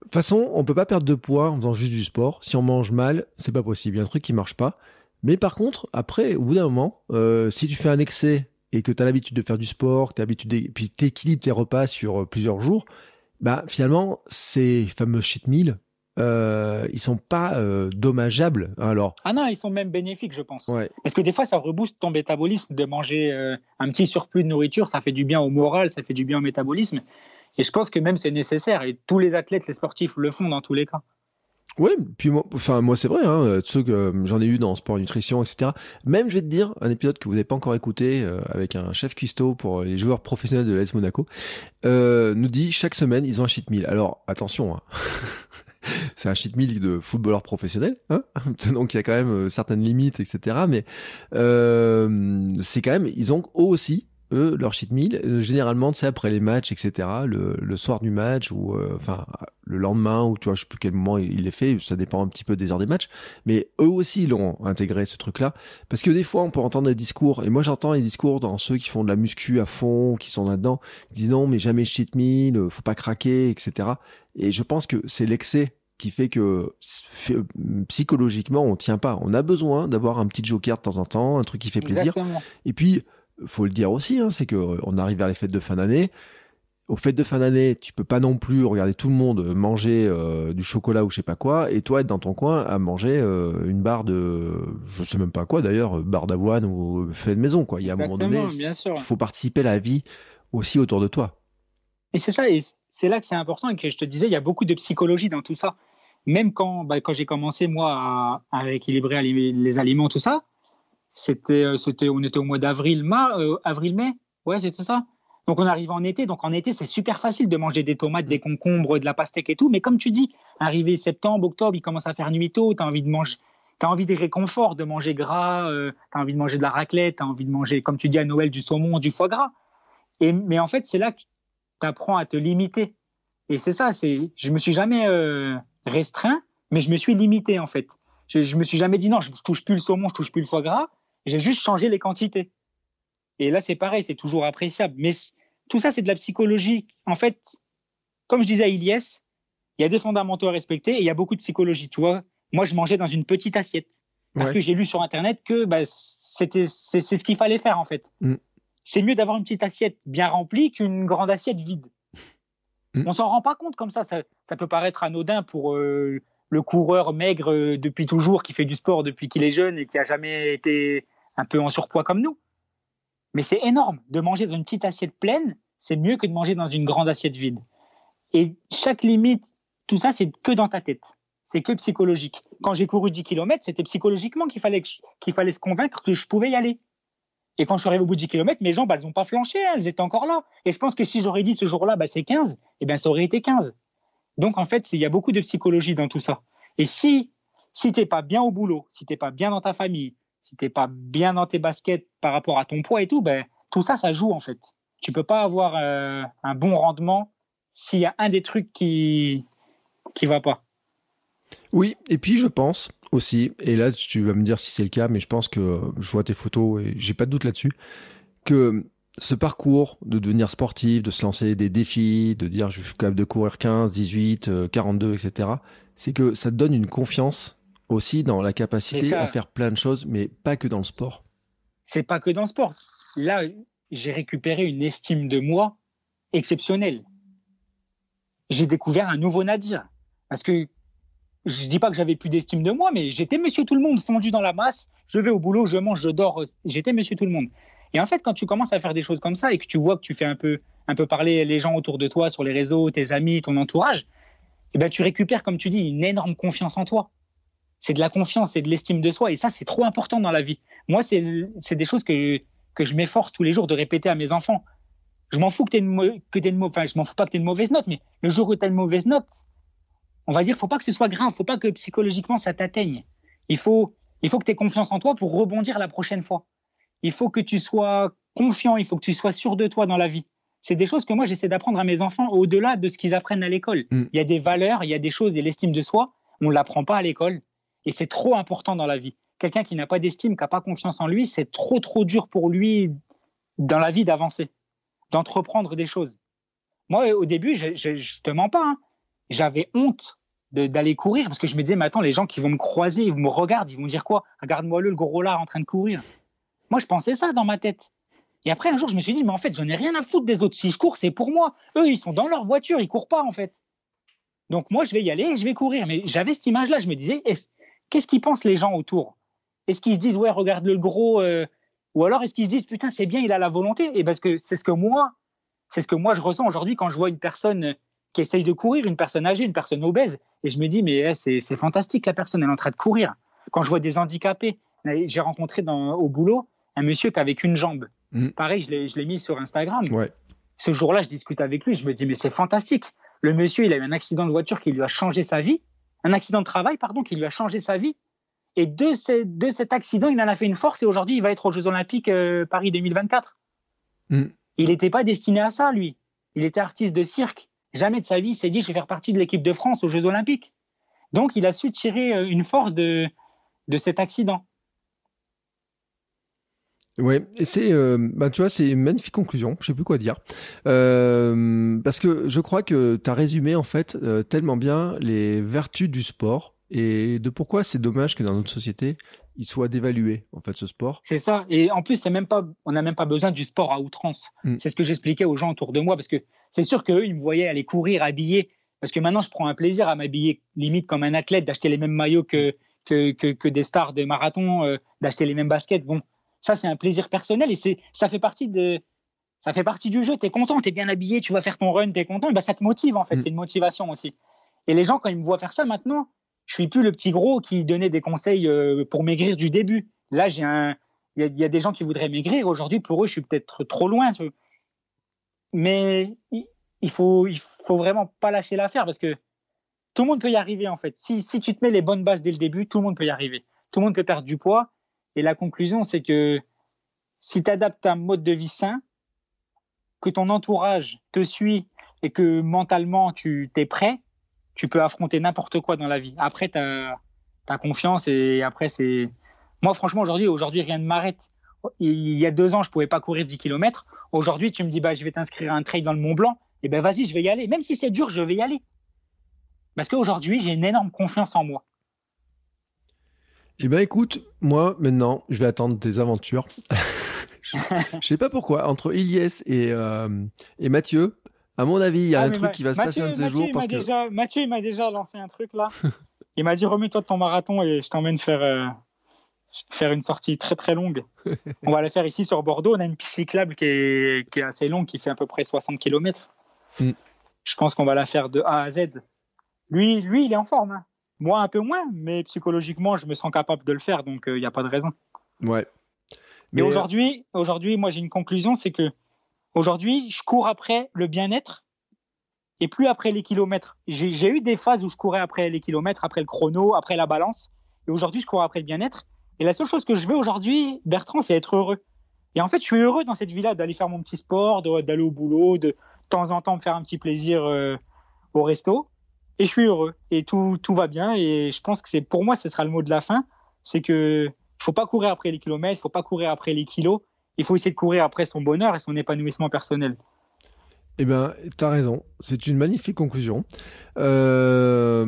toute façon, on peut pas perdre de poids en faisant juste du sport. Si on mange mal, c'est pas possible. Il y a un truc qui marche pas. Mais par contre, après, au bout d'un moment, euh, si tu fais un excès et que tu as l'habitude de faire du sport, que l'habitude de... puis tes repas sur euh, plusieurs jours, bah finalement, ces fameux cheat meals, euh, ils sont pas euh, dommageables. Alors, Ah non, ils sont même bénéfiques, je pense. ouais, Parce que des fois, ça rebooste ton métabolisme de manger euh, un petit surplus de nourriture. Ça fait du bien au moral, ça fait du bien au métabolisme. Et je pense que même c'est nécessaire. Et tous les athlètes, les sportifs le font dans tous les cas. Ouais, puis moi, enfin moi c'est vrai, hein, euh, ceux que j'en ai eu dans sport nutrition, etc. Même je vais te dire un épisode que vous n'avez pas encore écouté euh, avec un chef cuistot pour les joueurs professionnels de l'AS Monaco euh, nous dit chaque semaine ils ont un cheat meal. Alors attention, hein. c'est un cheat meal de footballeur professionnel, hein donc il y a quand même euh, certaines limites, etc. Mais euh, c'est quand même ils ont eux aussi eux, leur cheat meal, euh, généralement, sais, après les matchs, etc., le, le soir du match, ou euh, enfin, le lendemain, ou tu vois, je sais plus quel moment il les fait, ça dépend un petit peu des heures des matchs, mais eux aussi l'ont intégré, ce truc-là, parce que des fois, on peut entendre des discours, et moi j'entends les discours dans ceux qui font de la muscu à fond, qui sont là-dedans, ils disent non, mais jamais cheat meal, faut pas craquer, etc. Et je pense que c'est l'excès qui fait que psychologiquement on tient pas. On a besoin d'avoir un petit joker de temps en temps, un truc qui fait plaisir. Et puis faut le dire aussi, hein, c'est que euh, on arrive vers les fêtes de fin d'année. Aux fêtes de fin d'année, tu peux pas non plus regarder tout le monde manger euh, du chocolat ou je sais pas quoi, et toi être dans ton coin à manger euh, une barre de, je sais même pas quoi d'ailleurs, barre d'avoine ou fait de maison quoi. Il y a un moment donné, il faut participer à la vie aussi autour de toi. Et c'est ça, et c'est là que c'est important et que je te disais, il y a beaucoup de psychologie dans tout ça. Même quand, bah, quand j'ai commencé moi à, équilibrer les aliments, tout ça, c'était, euh, c'était, on était au mois d'avril, euh, avril-mai, ouais, c'était ça. Donc on arrive en été, donc en été c'est super facile de manger des tomates, des concombres, de la pastèque et tout. Mais comme tu dis, arrivé septembre, octobre, il commence à faire nuit tôt, t'as envie de manger, t'as envie des réconforts, de manger gras, euh, t'as envie de manger de la raclette, t'as envie de manger, comme tu dis à Noël, du saumon, du foie gras. Et mais en fait c'est là que t'apprends à te limiter. Et c'est ça, c'est, je me suis jamais restreint, mais je me suis limité en fait. Je, je me suis jamais dit non, je, je touche plus le saumon, je touche plus le foie gras. J'ai juste changé les quantités. Et là, c'est pareil, c'est toujours appréciable. Mais tout ça, c'est de la psychologie. En fait, comme je disais à Iliès, il y a des fondamentaux à respecter et il y a beaucoup de psychologie. Tu vois, moi, je mangeais dans une petite assiette parce que j'ai lu sur Internet que bah, c'était c'est ce qu'il fallait faire en fait. Mm. C'est mieux d'avoir une petite assiette bien remplie qu'une grande assiette vide. Mm. On s'en rend pas compte comme ça. Ça, peut paraître anodin pour euh, le coureur maigre euh, depuis toujours, qui fait du sport depuis qu'il est jeune et qui a jamais été un peu en surpoids comme nous. Mais c'est énorme. De manger dans une petite assiette pleine, c'est mieux que de manger dans une grande assiette vide. Et chaque limite, tout ça, c'est que dans ta tête. C'est que psychologique. Quand j'ai couru 10 km, c'était psychologiquement qu'il fallait, qu'il fallait se convaincre que je pouvais y aller. Et quand je suis arrivé au bout de 10 km, mes jambes, elles n'ont pas flanché, elles étaient encore là. Et je pense que si j'aurais dit ce jour-là, bah, c'est 15, eh ben, ça aurait été 15. Donc, en fait, il y a beaucoup de psychologie dans tout ça. Et si, si t'es pas bien au boulot, si t'es pas bien dans ta famille, si t'es pas bien dans tes baskets par rapport à ton poids et tout, ben, tout ça, ça joue, en fait. Tu peux pas avoir euh, un bon rendement s'il y a un des trucs qui, qui va pas. Oui, et puis je pense aussi, et là tu vas me dire si c'est le cas, mais je pense que je vois tes photos et j'ai pas de doute là-dessus, que ce parcours de devenir sportif, de se lancer des défis, de dire je suis capable de courir 15, 18, 42, etc., c'est que ça te donne une confiance aussi dans la capacité à faire plein de choses, mais pas que dans le sport. C'est pas que dans le sport. Là, j'ai récupéré une estime de moi exceptionnelle. J'ai découvert un nouveau Nadir. Parce que je dis pas que j'avais plus d'estime de moi, mais j'étais monsieur tout le monde, fondu dans la masse. Je vais au boulot, je mange, je dors. J'étais monsieur tout le monde. Et en fait, quand tu commences à faire des choses comme ça et que tu vois que tu fais un peu, un peu parler les gens autour de toi sur les réseaux, tes amis, ton entourage, eh ben, tu récupères, comme tu dis, une énorme confiance en toi. C'est de la confiance, c'est de l'estime de soi. Et ça, c'est trop important dans la vie. Moi, c'est des choses que, que je m'efforce tous les jours de répéter à mes enfants. Je m'en fous que tu aies pas que aies une mauvaise note, mais le jour où tu as une mauvaise note, on va dire, faut pas que ce soit grave, faut pas que psychologiquement ça t'atteigne. Il faut, il faut que tu aies confiance en toi pour rebondir la prochaine fois. Il faut que tu sois confiant, il faut que tu sois sûr de toi dans la vie. C'est des choses que moi j'essaie d'apprendre à mes enfants au-delà de ce qu'ils apprennent à l'école. Mm. Il y a des valeurs, il y a des choses et l'estime de soi, on l'apprend pas à l'école et c'est trop important dans la vie. Quelqu'un qui n'a pas d'estime, qui n'a pas confiance en lui, c'est trop trop dur pour lui dans la vie d'avancer, d'entreprendre des choses. Moi au début, je, je, te mens pas, hein. J'avais honte d'aller courir parce que je me disais mais attends les gens qui vont me croiser, ils me regardent, ils vont dire quoi? Regarde-moi le, gros là en train de courir. Moi je pensais ça dans ma tête. Et après, un jour, je me suis dit, mais en fait, j'en ai rien à foutre des autres. Si je cours, c'est pour moi. Eux, ils sont dans leur voiture, ils courent pas, en fait. Donc, moi, je vais y aller et je vais courir. Mais j'avais cette image-là. Je me disais, qu'est-ce qu'ils pensent les gens autour? Est-ce qu'ils se disent, ouais, regarde le gros euh, Ou alors, est-ce qu'ils se disent, putain, c'est bien, il a la volonté? Et parce que c'est ce que moi, c'est ce que moi, je ressens aujourd'hui quand je vois une personne qui essaye de courir, une personne âgée, une personne obèse. Et je me dis, mais eh, c'est fantastique, la personne, elle est en train de courir. Quand je vois des handicapés, j'ai rencontré dans, au boulot un monsieur qui avait qu'une jambe. Mm. Pareil, je l'ai mis sur Instagram. Ce jour-là, je discute avec lui. Je me dis, mais c'est fantastique. Le monsieur, il a eu un accident de voiture qui lui a changé sa vie. Un accident de travail, pardon, qui lui a changé sa vie. Et de, de cet accident, il en a fait une force. Et aujourd'hui, il va être aux Jeux Olympiques euh, Paris 2024. Mm. Il n'était pas destiné à ça, lui. Il était artiste de cirque. Jamais de sa vie, s'est dit, je vais faire partie de l'équipe de France aux Jeux Olympiques. Donc, il a su tirer euh, une force de, cet accident. Ouais, c'est, euh, bah, tu vois, c'est une magnifique conclusion. Je sais plus quoi dire, euh, parce que je crois que tu as résumé en fait tellement bien les vertus du sport et de pourquoi c'est dommage que dans notre société il soit dévalué en fait ce sport. C'est ça. Et en plus, c'est même pas, on n'a même pas besoin du sport à outrance. Mm. C'est ce que j'expliquais aux gens autour de moi, parce que c'est sûr qu'eux, ils me voyaient aller courir, habiller. Parce que maintenant, je prends un plaisir à m'habiller limite comme un athlète, d'acheter les mêmes maillots que, que, que, que des stars de marathon, euh, d'acheter les mêmes baskets. Bon, ça, c'est un plaisir personnel et c'est, ça fait partie de, ça fait partie du jeu. T'es content, t'es bien habillé, tu vas faire ton run, t'es content. Et ben, ça te motive en fait. Mm. C'est une motivation aussi. Et les gens, quand ils me voient faire ça maintenant, je suis plus le petit gros qui donnait des conseils euh, pour maigrir du début. Là, il y, a- des gens qui voudraient maigrir. Aujourd'hui, pour eux, je suis peut-être trop loin. Mais il faut, faut vraiment pas lâcher l'affaire parce que tout le monde peut y arriver en fait. Si, si tu te mets les bonnes bases dès le début, tout le monde peut y arriver. Tout le monde peut perdre du poids. Et la conclusion, c'est que si tu adaptes un mode de vie sain, que ton entourage te suit et que mentalement tu t'es prêt, tu peux affronter n'importe quoi dans la vie. Après, tu as, confiance et après, c'est. Moi, franchement, aujourd'hui, aujourd'hui, rien ne m'arrête. Il y a deux ans, je pouvais pas courir 10 km. Aujourd'hui, tu me dis, bah, je vais t'inscrire à un trail dans le Mont Blanc. Et ben, vas-y, je vais y aller. Même si c'est dur, je vais y aller. Parce qu'aujourd'hui, j'ai une énorme confiance en moi. Eh ben écoute, moi maintenant, je vais attendre tes aventures. je, je sais pas pourquoi entre Ilyes et euh, et Mathieu, à mon avis, il y a Ah, un truc qui va se Mathieu- passer un de ces Mathieu, jours parce que déjà- Mathieu, il m'a déjà lancé un truc là. il m'a dit remets-toi de ton marathon et je t'emmène faire, euh, faire une sortie très très longue. on va la faire ici sur Bordeaux. On a une piste cyclable qui est, qui est assez longue, qui fait à peu près 60 km. Mm. Je pense qu'on va la faire de A à Z. Lui, lui il est en forme. hein. Moi, un peu moins, mais psychologiquement, je me sens capable de le faire, donc il n'y a pas de raison. ouais. Mais Mais, euh, aujourd'hui, aujourd'hui, moi j'ai une conclusion, c'est que aujourd'hui, je cours après le bien-être et plus après les kilomètres. J'ai eu des phases où je courais après les kilomètres, après le chrono, après la balance, et aujourd'hui, je cours après le bien-être. Et la seule chose que je veux aujourd'hui, Bertrand, c'est être heureux. Et en fait, je suis heureux dans cette vie-là d'aller faire mon petit sport, d'aller au boulot, de, temps en temps me faire un petit plaisir euh, au resto. Et je suis heureux. Et tout, tout va bien. Et je pense que c'est pour moi, ce sera le mot de la fin. C'est que faut pas courir après les kilomètres, il faut pas courir après les kilos. Il faut essayer de courir après son bonheur et son épanouissement personnel. Eh ben, t'as raison. C'est une magnifique conclusion. Euh,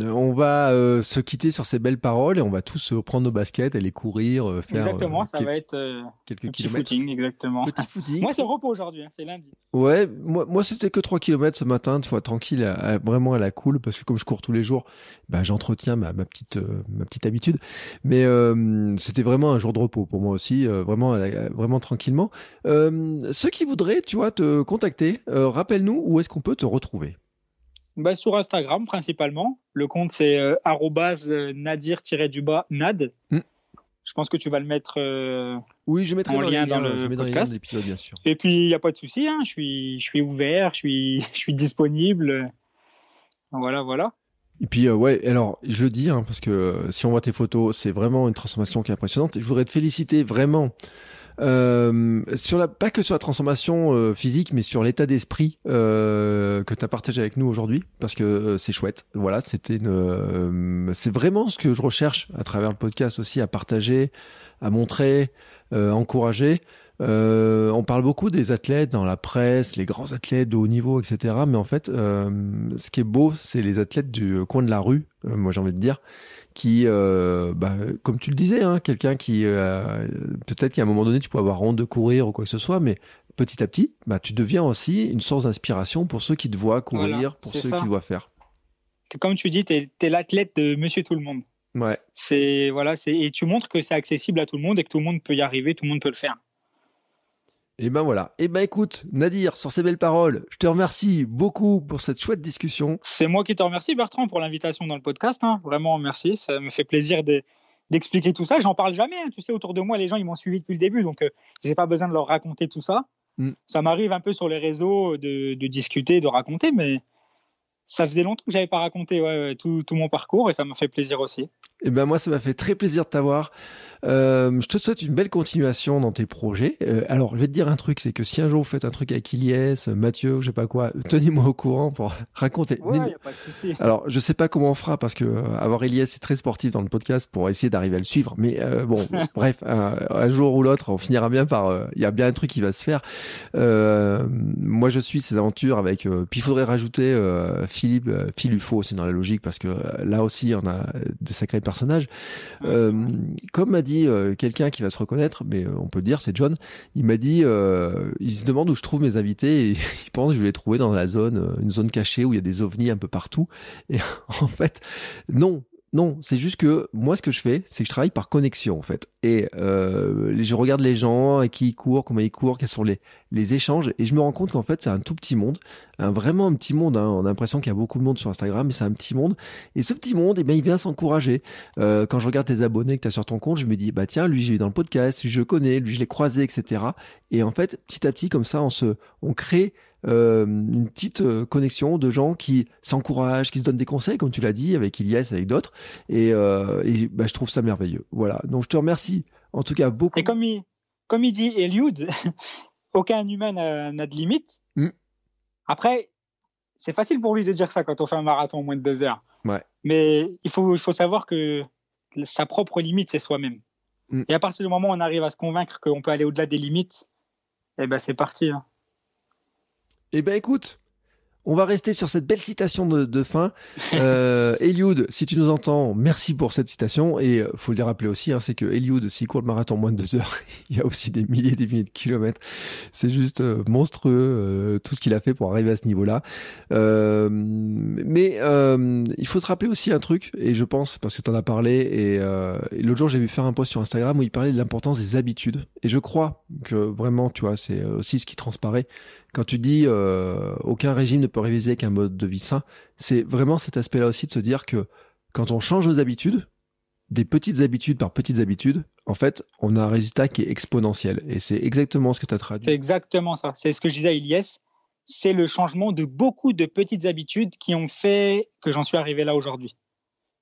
on va euh, se quitter sur ces belles paroles et on va tous euh, prendre nos baskets, aller courir, faire exactement, ça quel- va être quelques un petit kilomètres. footing, exactement. Petit footing. Moi, c'est repos aujourd'hui, hein, c'est lundi. Ouais, moi, moi c'était que 3 km ce matin, tu vois, tranquille, à- à- vraiment à la cool, parce que comme je cours tous les jours, bah, j'entretiens ma, ma, petite, ma petite habitude. Mais c'était vraiment un jour de repos pour moi aussi, vraiment, vraiment tranquillement. Ceux qui voudraient, tu vois, te contacter, euh, rappelle-nous où est-ce qu'on peut te retrouver. Bah, sur Instagram principalement. Le compte c'est euh, euh, nadir-du-bas nad. Hmm. Je pense que tu vas le mettre. euh, Oui, je mettrai En dans, lien dans le dans les podcast. l'épisode, bien sûr. Et puis il n'y a pas de souci, hein, je suis, je suis ouvert, je suis, je suis disponible. Voilà, voilà. Et puis euh, ouais, alors je le dis hein, parce que euh, si on voit tes photos, c'est vraiment une transformation qui est impressionnante. Je voudrais te féliciter vraiment euh, sur la pas que sur la transformation euh, physique, mais sur l'état d'esprit euh, que tu as partagé avec nous aujourd'hui, parce que euh, c'est chouette. Voilà, c'était euh, c'est vraiment ce que je recherche à travers le podcast aussi, à partager, à montrer, euh, encourager. Euh, on parle beaucoup des athlètes dans la presse, les grands athlètes de haut niveau, etc. Mais en fait, euh, ce qui est beau, c'est les athlètes du coin de la rue, moi j'ai envie de dire, qui, euh, bah, comme tu le disais, hein, quelqu'un qui, euh, peut-être qu'à un moment donné, tu peux avoir honte de courir ou quoi que ce soit, mais petit à petit, bah, tu deviens aussi une source d'inspiration pour ceux qui te voient courir, Voilà, pour ceux ça. qui te voient faire. Comme tu dis, tu es, l'athlète de Monsieur Tout le Monde. Ouais. C'est voilà, c'est et tu montres que c'est accessible à tout le monde et que tout le monde peut y arriver, tout le monde peut le faire. Et ben voilà. Et ben écoute, Nadir, sur ces belles paroles, je te remercie beaucoup pour cette chouette discussion. C'est moi qui te remercie Bertrand pour l'invitation dans le podcast. hein. Vraiment merci, ça me fait plaisir de- d'expliquer tout ça. J'en parle jamais, hein. tu sais, autour de moi les gens ils m'ont suivi depuis le début, donc euh, j'ai pas besoin de leur raconter tout ça. Mm. Ça m'arrive un peu sur les réseaux de, de discuter, de raconter, mais ça faisait longtemps que j'avais pas raconté ouais, tout, tout mon parcours et ça me fait plaisir aussi. Eh ben moi, ça m'a fait très plaisir de t'avoir. Euh, je te souhaite une belle continuation dans tes projets. Euh, alors, je vais te dire un truc, c'est que si un jour vous faites un truc avec Iliès, Mathieu, je sais pas quoi, tenez-moi au courant pour raconter. Ouais, y a pas de souci. Alors, je sais pas comment on fera parce que euh, avoir Iliès c'est très sportif dans le podcast pour essayer d'arriver à le suivre. Mais euh, bon, bref, un, un, jour ou l'autre, on finira bien par. euh, Il y a bien un truc qui va se faire. Euh, moi, je suis ces aventures avec. euh, puis, il faudrait rajouter Philippe, Phil Ufo aussi dans la logique parce que là aussi, on a des sacrés personnages. Euh, comme m'a dit euh, quelqu'un qui va se reconnaître, mais euh, on peut le dire, c'est John. Il m'a dit, il se demande où je trouve mes invités et il pense que je vais les trouver dans la zone, une zone cachée où il y a des ovnis un peu partout. Et en fait, non. Non, c'est juste que moi, ce que je fais, c'est que je travaille par connexion, en fait. Et euh, je regarde les gens, à qui ils courent, comment ils courent, quels sont les, les échanges, et je me rends compte qu'en fait, c'est un tout petit monde, un vraiment un petit monde. Hein. On a l'impression qu'il y a beaucoup de monde sur Instagram, mais c'est un petit monde. Et ce petit monde, eh ben, il vient s'encourager. Euh, quand je regarde tes abonnés que tu as sur ton compte, je me dis, bah tiens, lui, j'ai vu dans le podcast, lui, je le connais, lui, je l'ai croisé, etc. Et en fait, petit à petit, comme ça, on se, on crée euh, une petite euh, connexion de gens qui s'encouragent, qui se donnent des conseils, comme tu l'as dit, avec Ilias, avec d'autres. Et, euh, et bah, je trouve ça merveilleux. Voilà. Donc je te remercie en tout cas beaucoup. Et comme il, comme il dit Eliud, aucun humain n'a de limite. Mm. Après, c'est facile pour lui de dire ça quand on fait un marathon en moins de deux heures. Ouais. Mais il faut, il faut savoir que sa propre limite, c'est soi-même. Mm. Et à partir du moment où on arrive à se convaincre qu'on peut aller au-delà des limites, eh ben c'est parti. hein. Eh ben écoute, on va rester sur cette belle citation de, de fin. Euh, Eliud, si tu nous entends, merci pour cette citation. Et euh, faut le rappeler aussi, hein, c'est que Eliud, s'il court le marathon en moins de deux heures, il y a aussi des milliers et des milliers de kilomètres. C'est juste euh, monstrueux euh, tout ce qu'il a fait pour arriver à ce niveau-là. Euh, mais euh, il faut se rappeler aussi un truc, et je pense, parce que tu en as parlé, et, euh, et l'autre jour j'ai vu faire un post sur Instagram où il parlait de l'importance des habitudes. Et je crois que vraiment, tu vois, c'est aussi ce qui transparaît quand tu dis euh, aucun régime ne peut réviser qu'un mode de vie sain, c'est vraiment cet aspect-là aussi de se dire que quand on change nos habitudes, des petites habitudes par petites habitudes, en fait, on a un résultat qui est exponentiel. Et c'est exactement ce que tu as C'est traduit. exactement ça. C'est ce que je disais à Ilyes. C'est le changement de beaucoup de petites habitudes qui ont fait que j'en suis arrivé là aujourd'hui.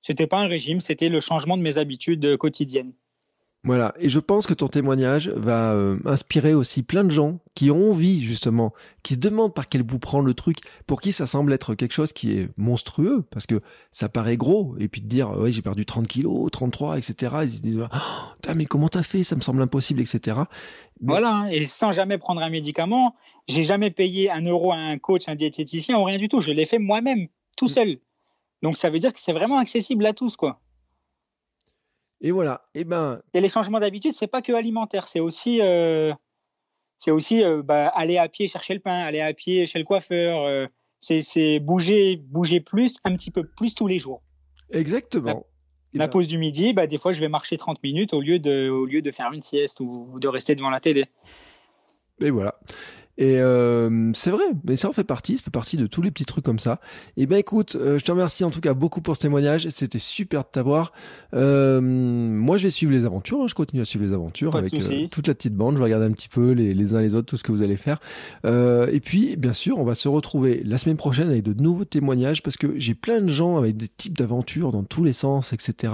C'était pas un régime, c'était le changement de mes habitudes euh, quotidiennes. Voilà. Et je pense que ton témoignage va euh, inspirer aussi plein de gens qui ont envie, justement, qui se demandent par quel bout prendre le truc, pour qui ça semble être quelque chose qui est monstrueux, parce que ça paraît gros, et puis de dire, ouais, j'ai perdu 30 kilos, 33, etc. Ils se disent, oh, mais comment t'as fait? Ça me semble impossible, etc. Mais- Voilà, hein. et sans jamais prendre un médicament, j'ai jamais payé un euro à un coach, un diététicien ou rien du tout. Je l'ai fait moi-même, tout seul. Donc ça veut dire que c'est vraiment accessible à tous, quoi. Et voilà. Et ben, Et les changements d'habitude, c'est pas que alimentaire, c'est aussi, euh, c'est aussi euh, bah, aller à pied chercher le pain, aller à pied chez le coiffeur. euh, c'est, c'est bouger, bouger plus, un petit peu plus tous les jours. exactement. La ben, pause du midi, bah, des fois, je vais marcher 30 minutes au lieu de, au lieu de faire une sieste ou, ou de rester devant la télé. Et voilà. Et euh, c'est vrai, mais ça en fait partie, ça fait partie de tous les petits trucs comme ça. Et ben écoute, euh, je te remercie en tout cas beaucoup pour ce témoignage, c'était super de t'avoir. Euh, moi je vais suivre les aventures, hein, je continue à suivre les aventures Pas avec euh, toute la petite bande, je vais regarder un petit peu les, les uns les autres, tout ce que vous allez faire. Euh, et puis bien sûr, on va se retrouver la semaine prochaine avec de nouveaux témoignages parce que j'ai plein de gens avec des types d'aventures dans tous les sens, etc.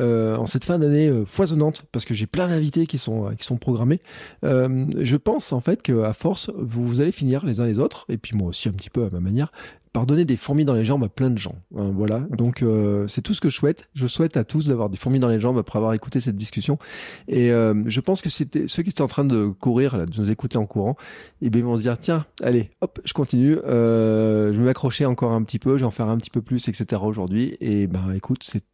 Euh, en cette fin d'année foisonnante parce que j'ai plein d'invités qui sont qui sont programmés. Euh, je pense en fait que à force, vous, vous allez finir les uns les autres, et puis moi aussi un petit peu à ma manière, par donner des fourmis dans les jambes à plein de gens. hein, voilà. Donc euh, c'est tout ce que je souhaite. Je souhaite à tous d'avoir des fourmis dans les jambes après avoir écouté cette discussion. Et euh, je pense que c'était ceux qui étaient en train de courir, de nous écouter en courant, bien ils vont se dire tiens, allez, hop, je continue. Euh, je vais m'accrocher encore un petit peu, je vais en faire un petit peu plus, etc. Aujourd'hui. Et ben écoute, c'est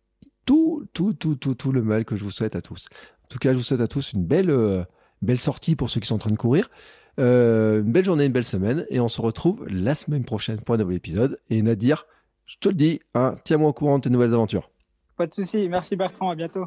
tout, tout, tout, tout, tout le mal que je vous souhaite à tous. En tout cas, je vous souhaite à tous une belle, belle sortie pour ceux qui sont en train de courir. Euh, une belle journée, une belle semaine, et on se retrouve la semaine prochaine pour un nouvel épisode. Et Nadir, je te le dis, hein, tiens-moi au courant de tes nouvelles aventures. Pas de souci. Merci Bertrand. À bientôt.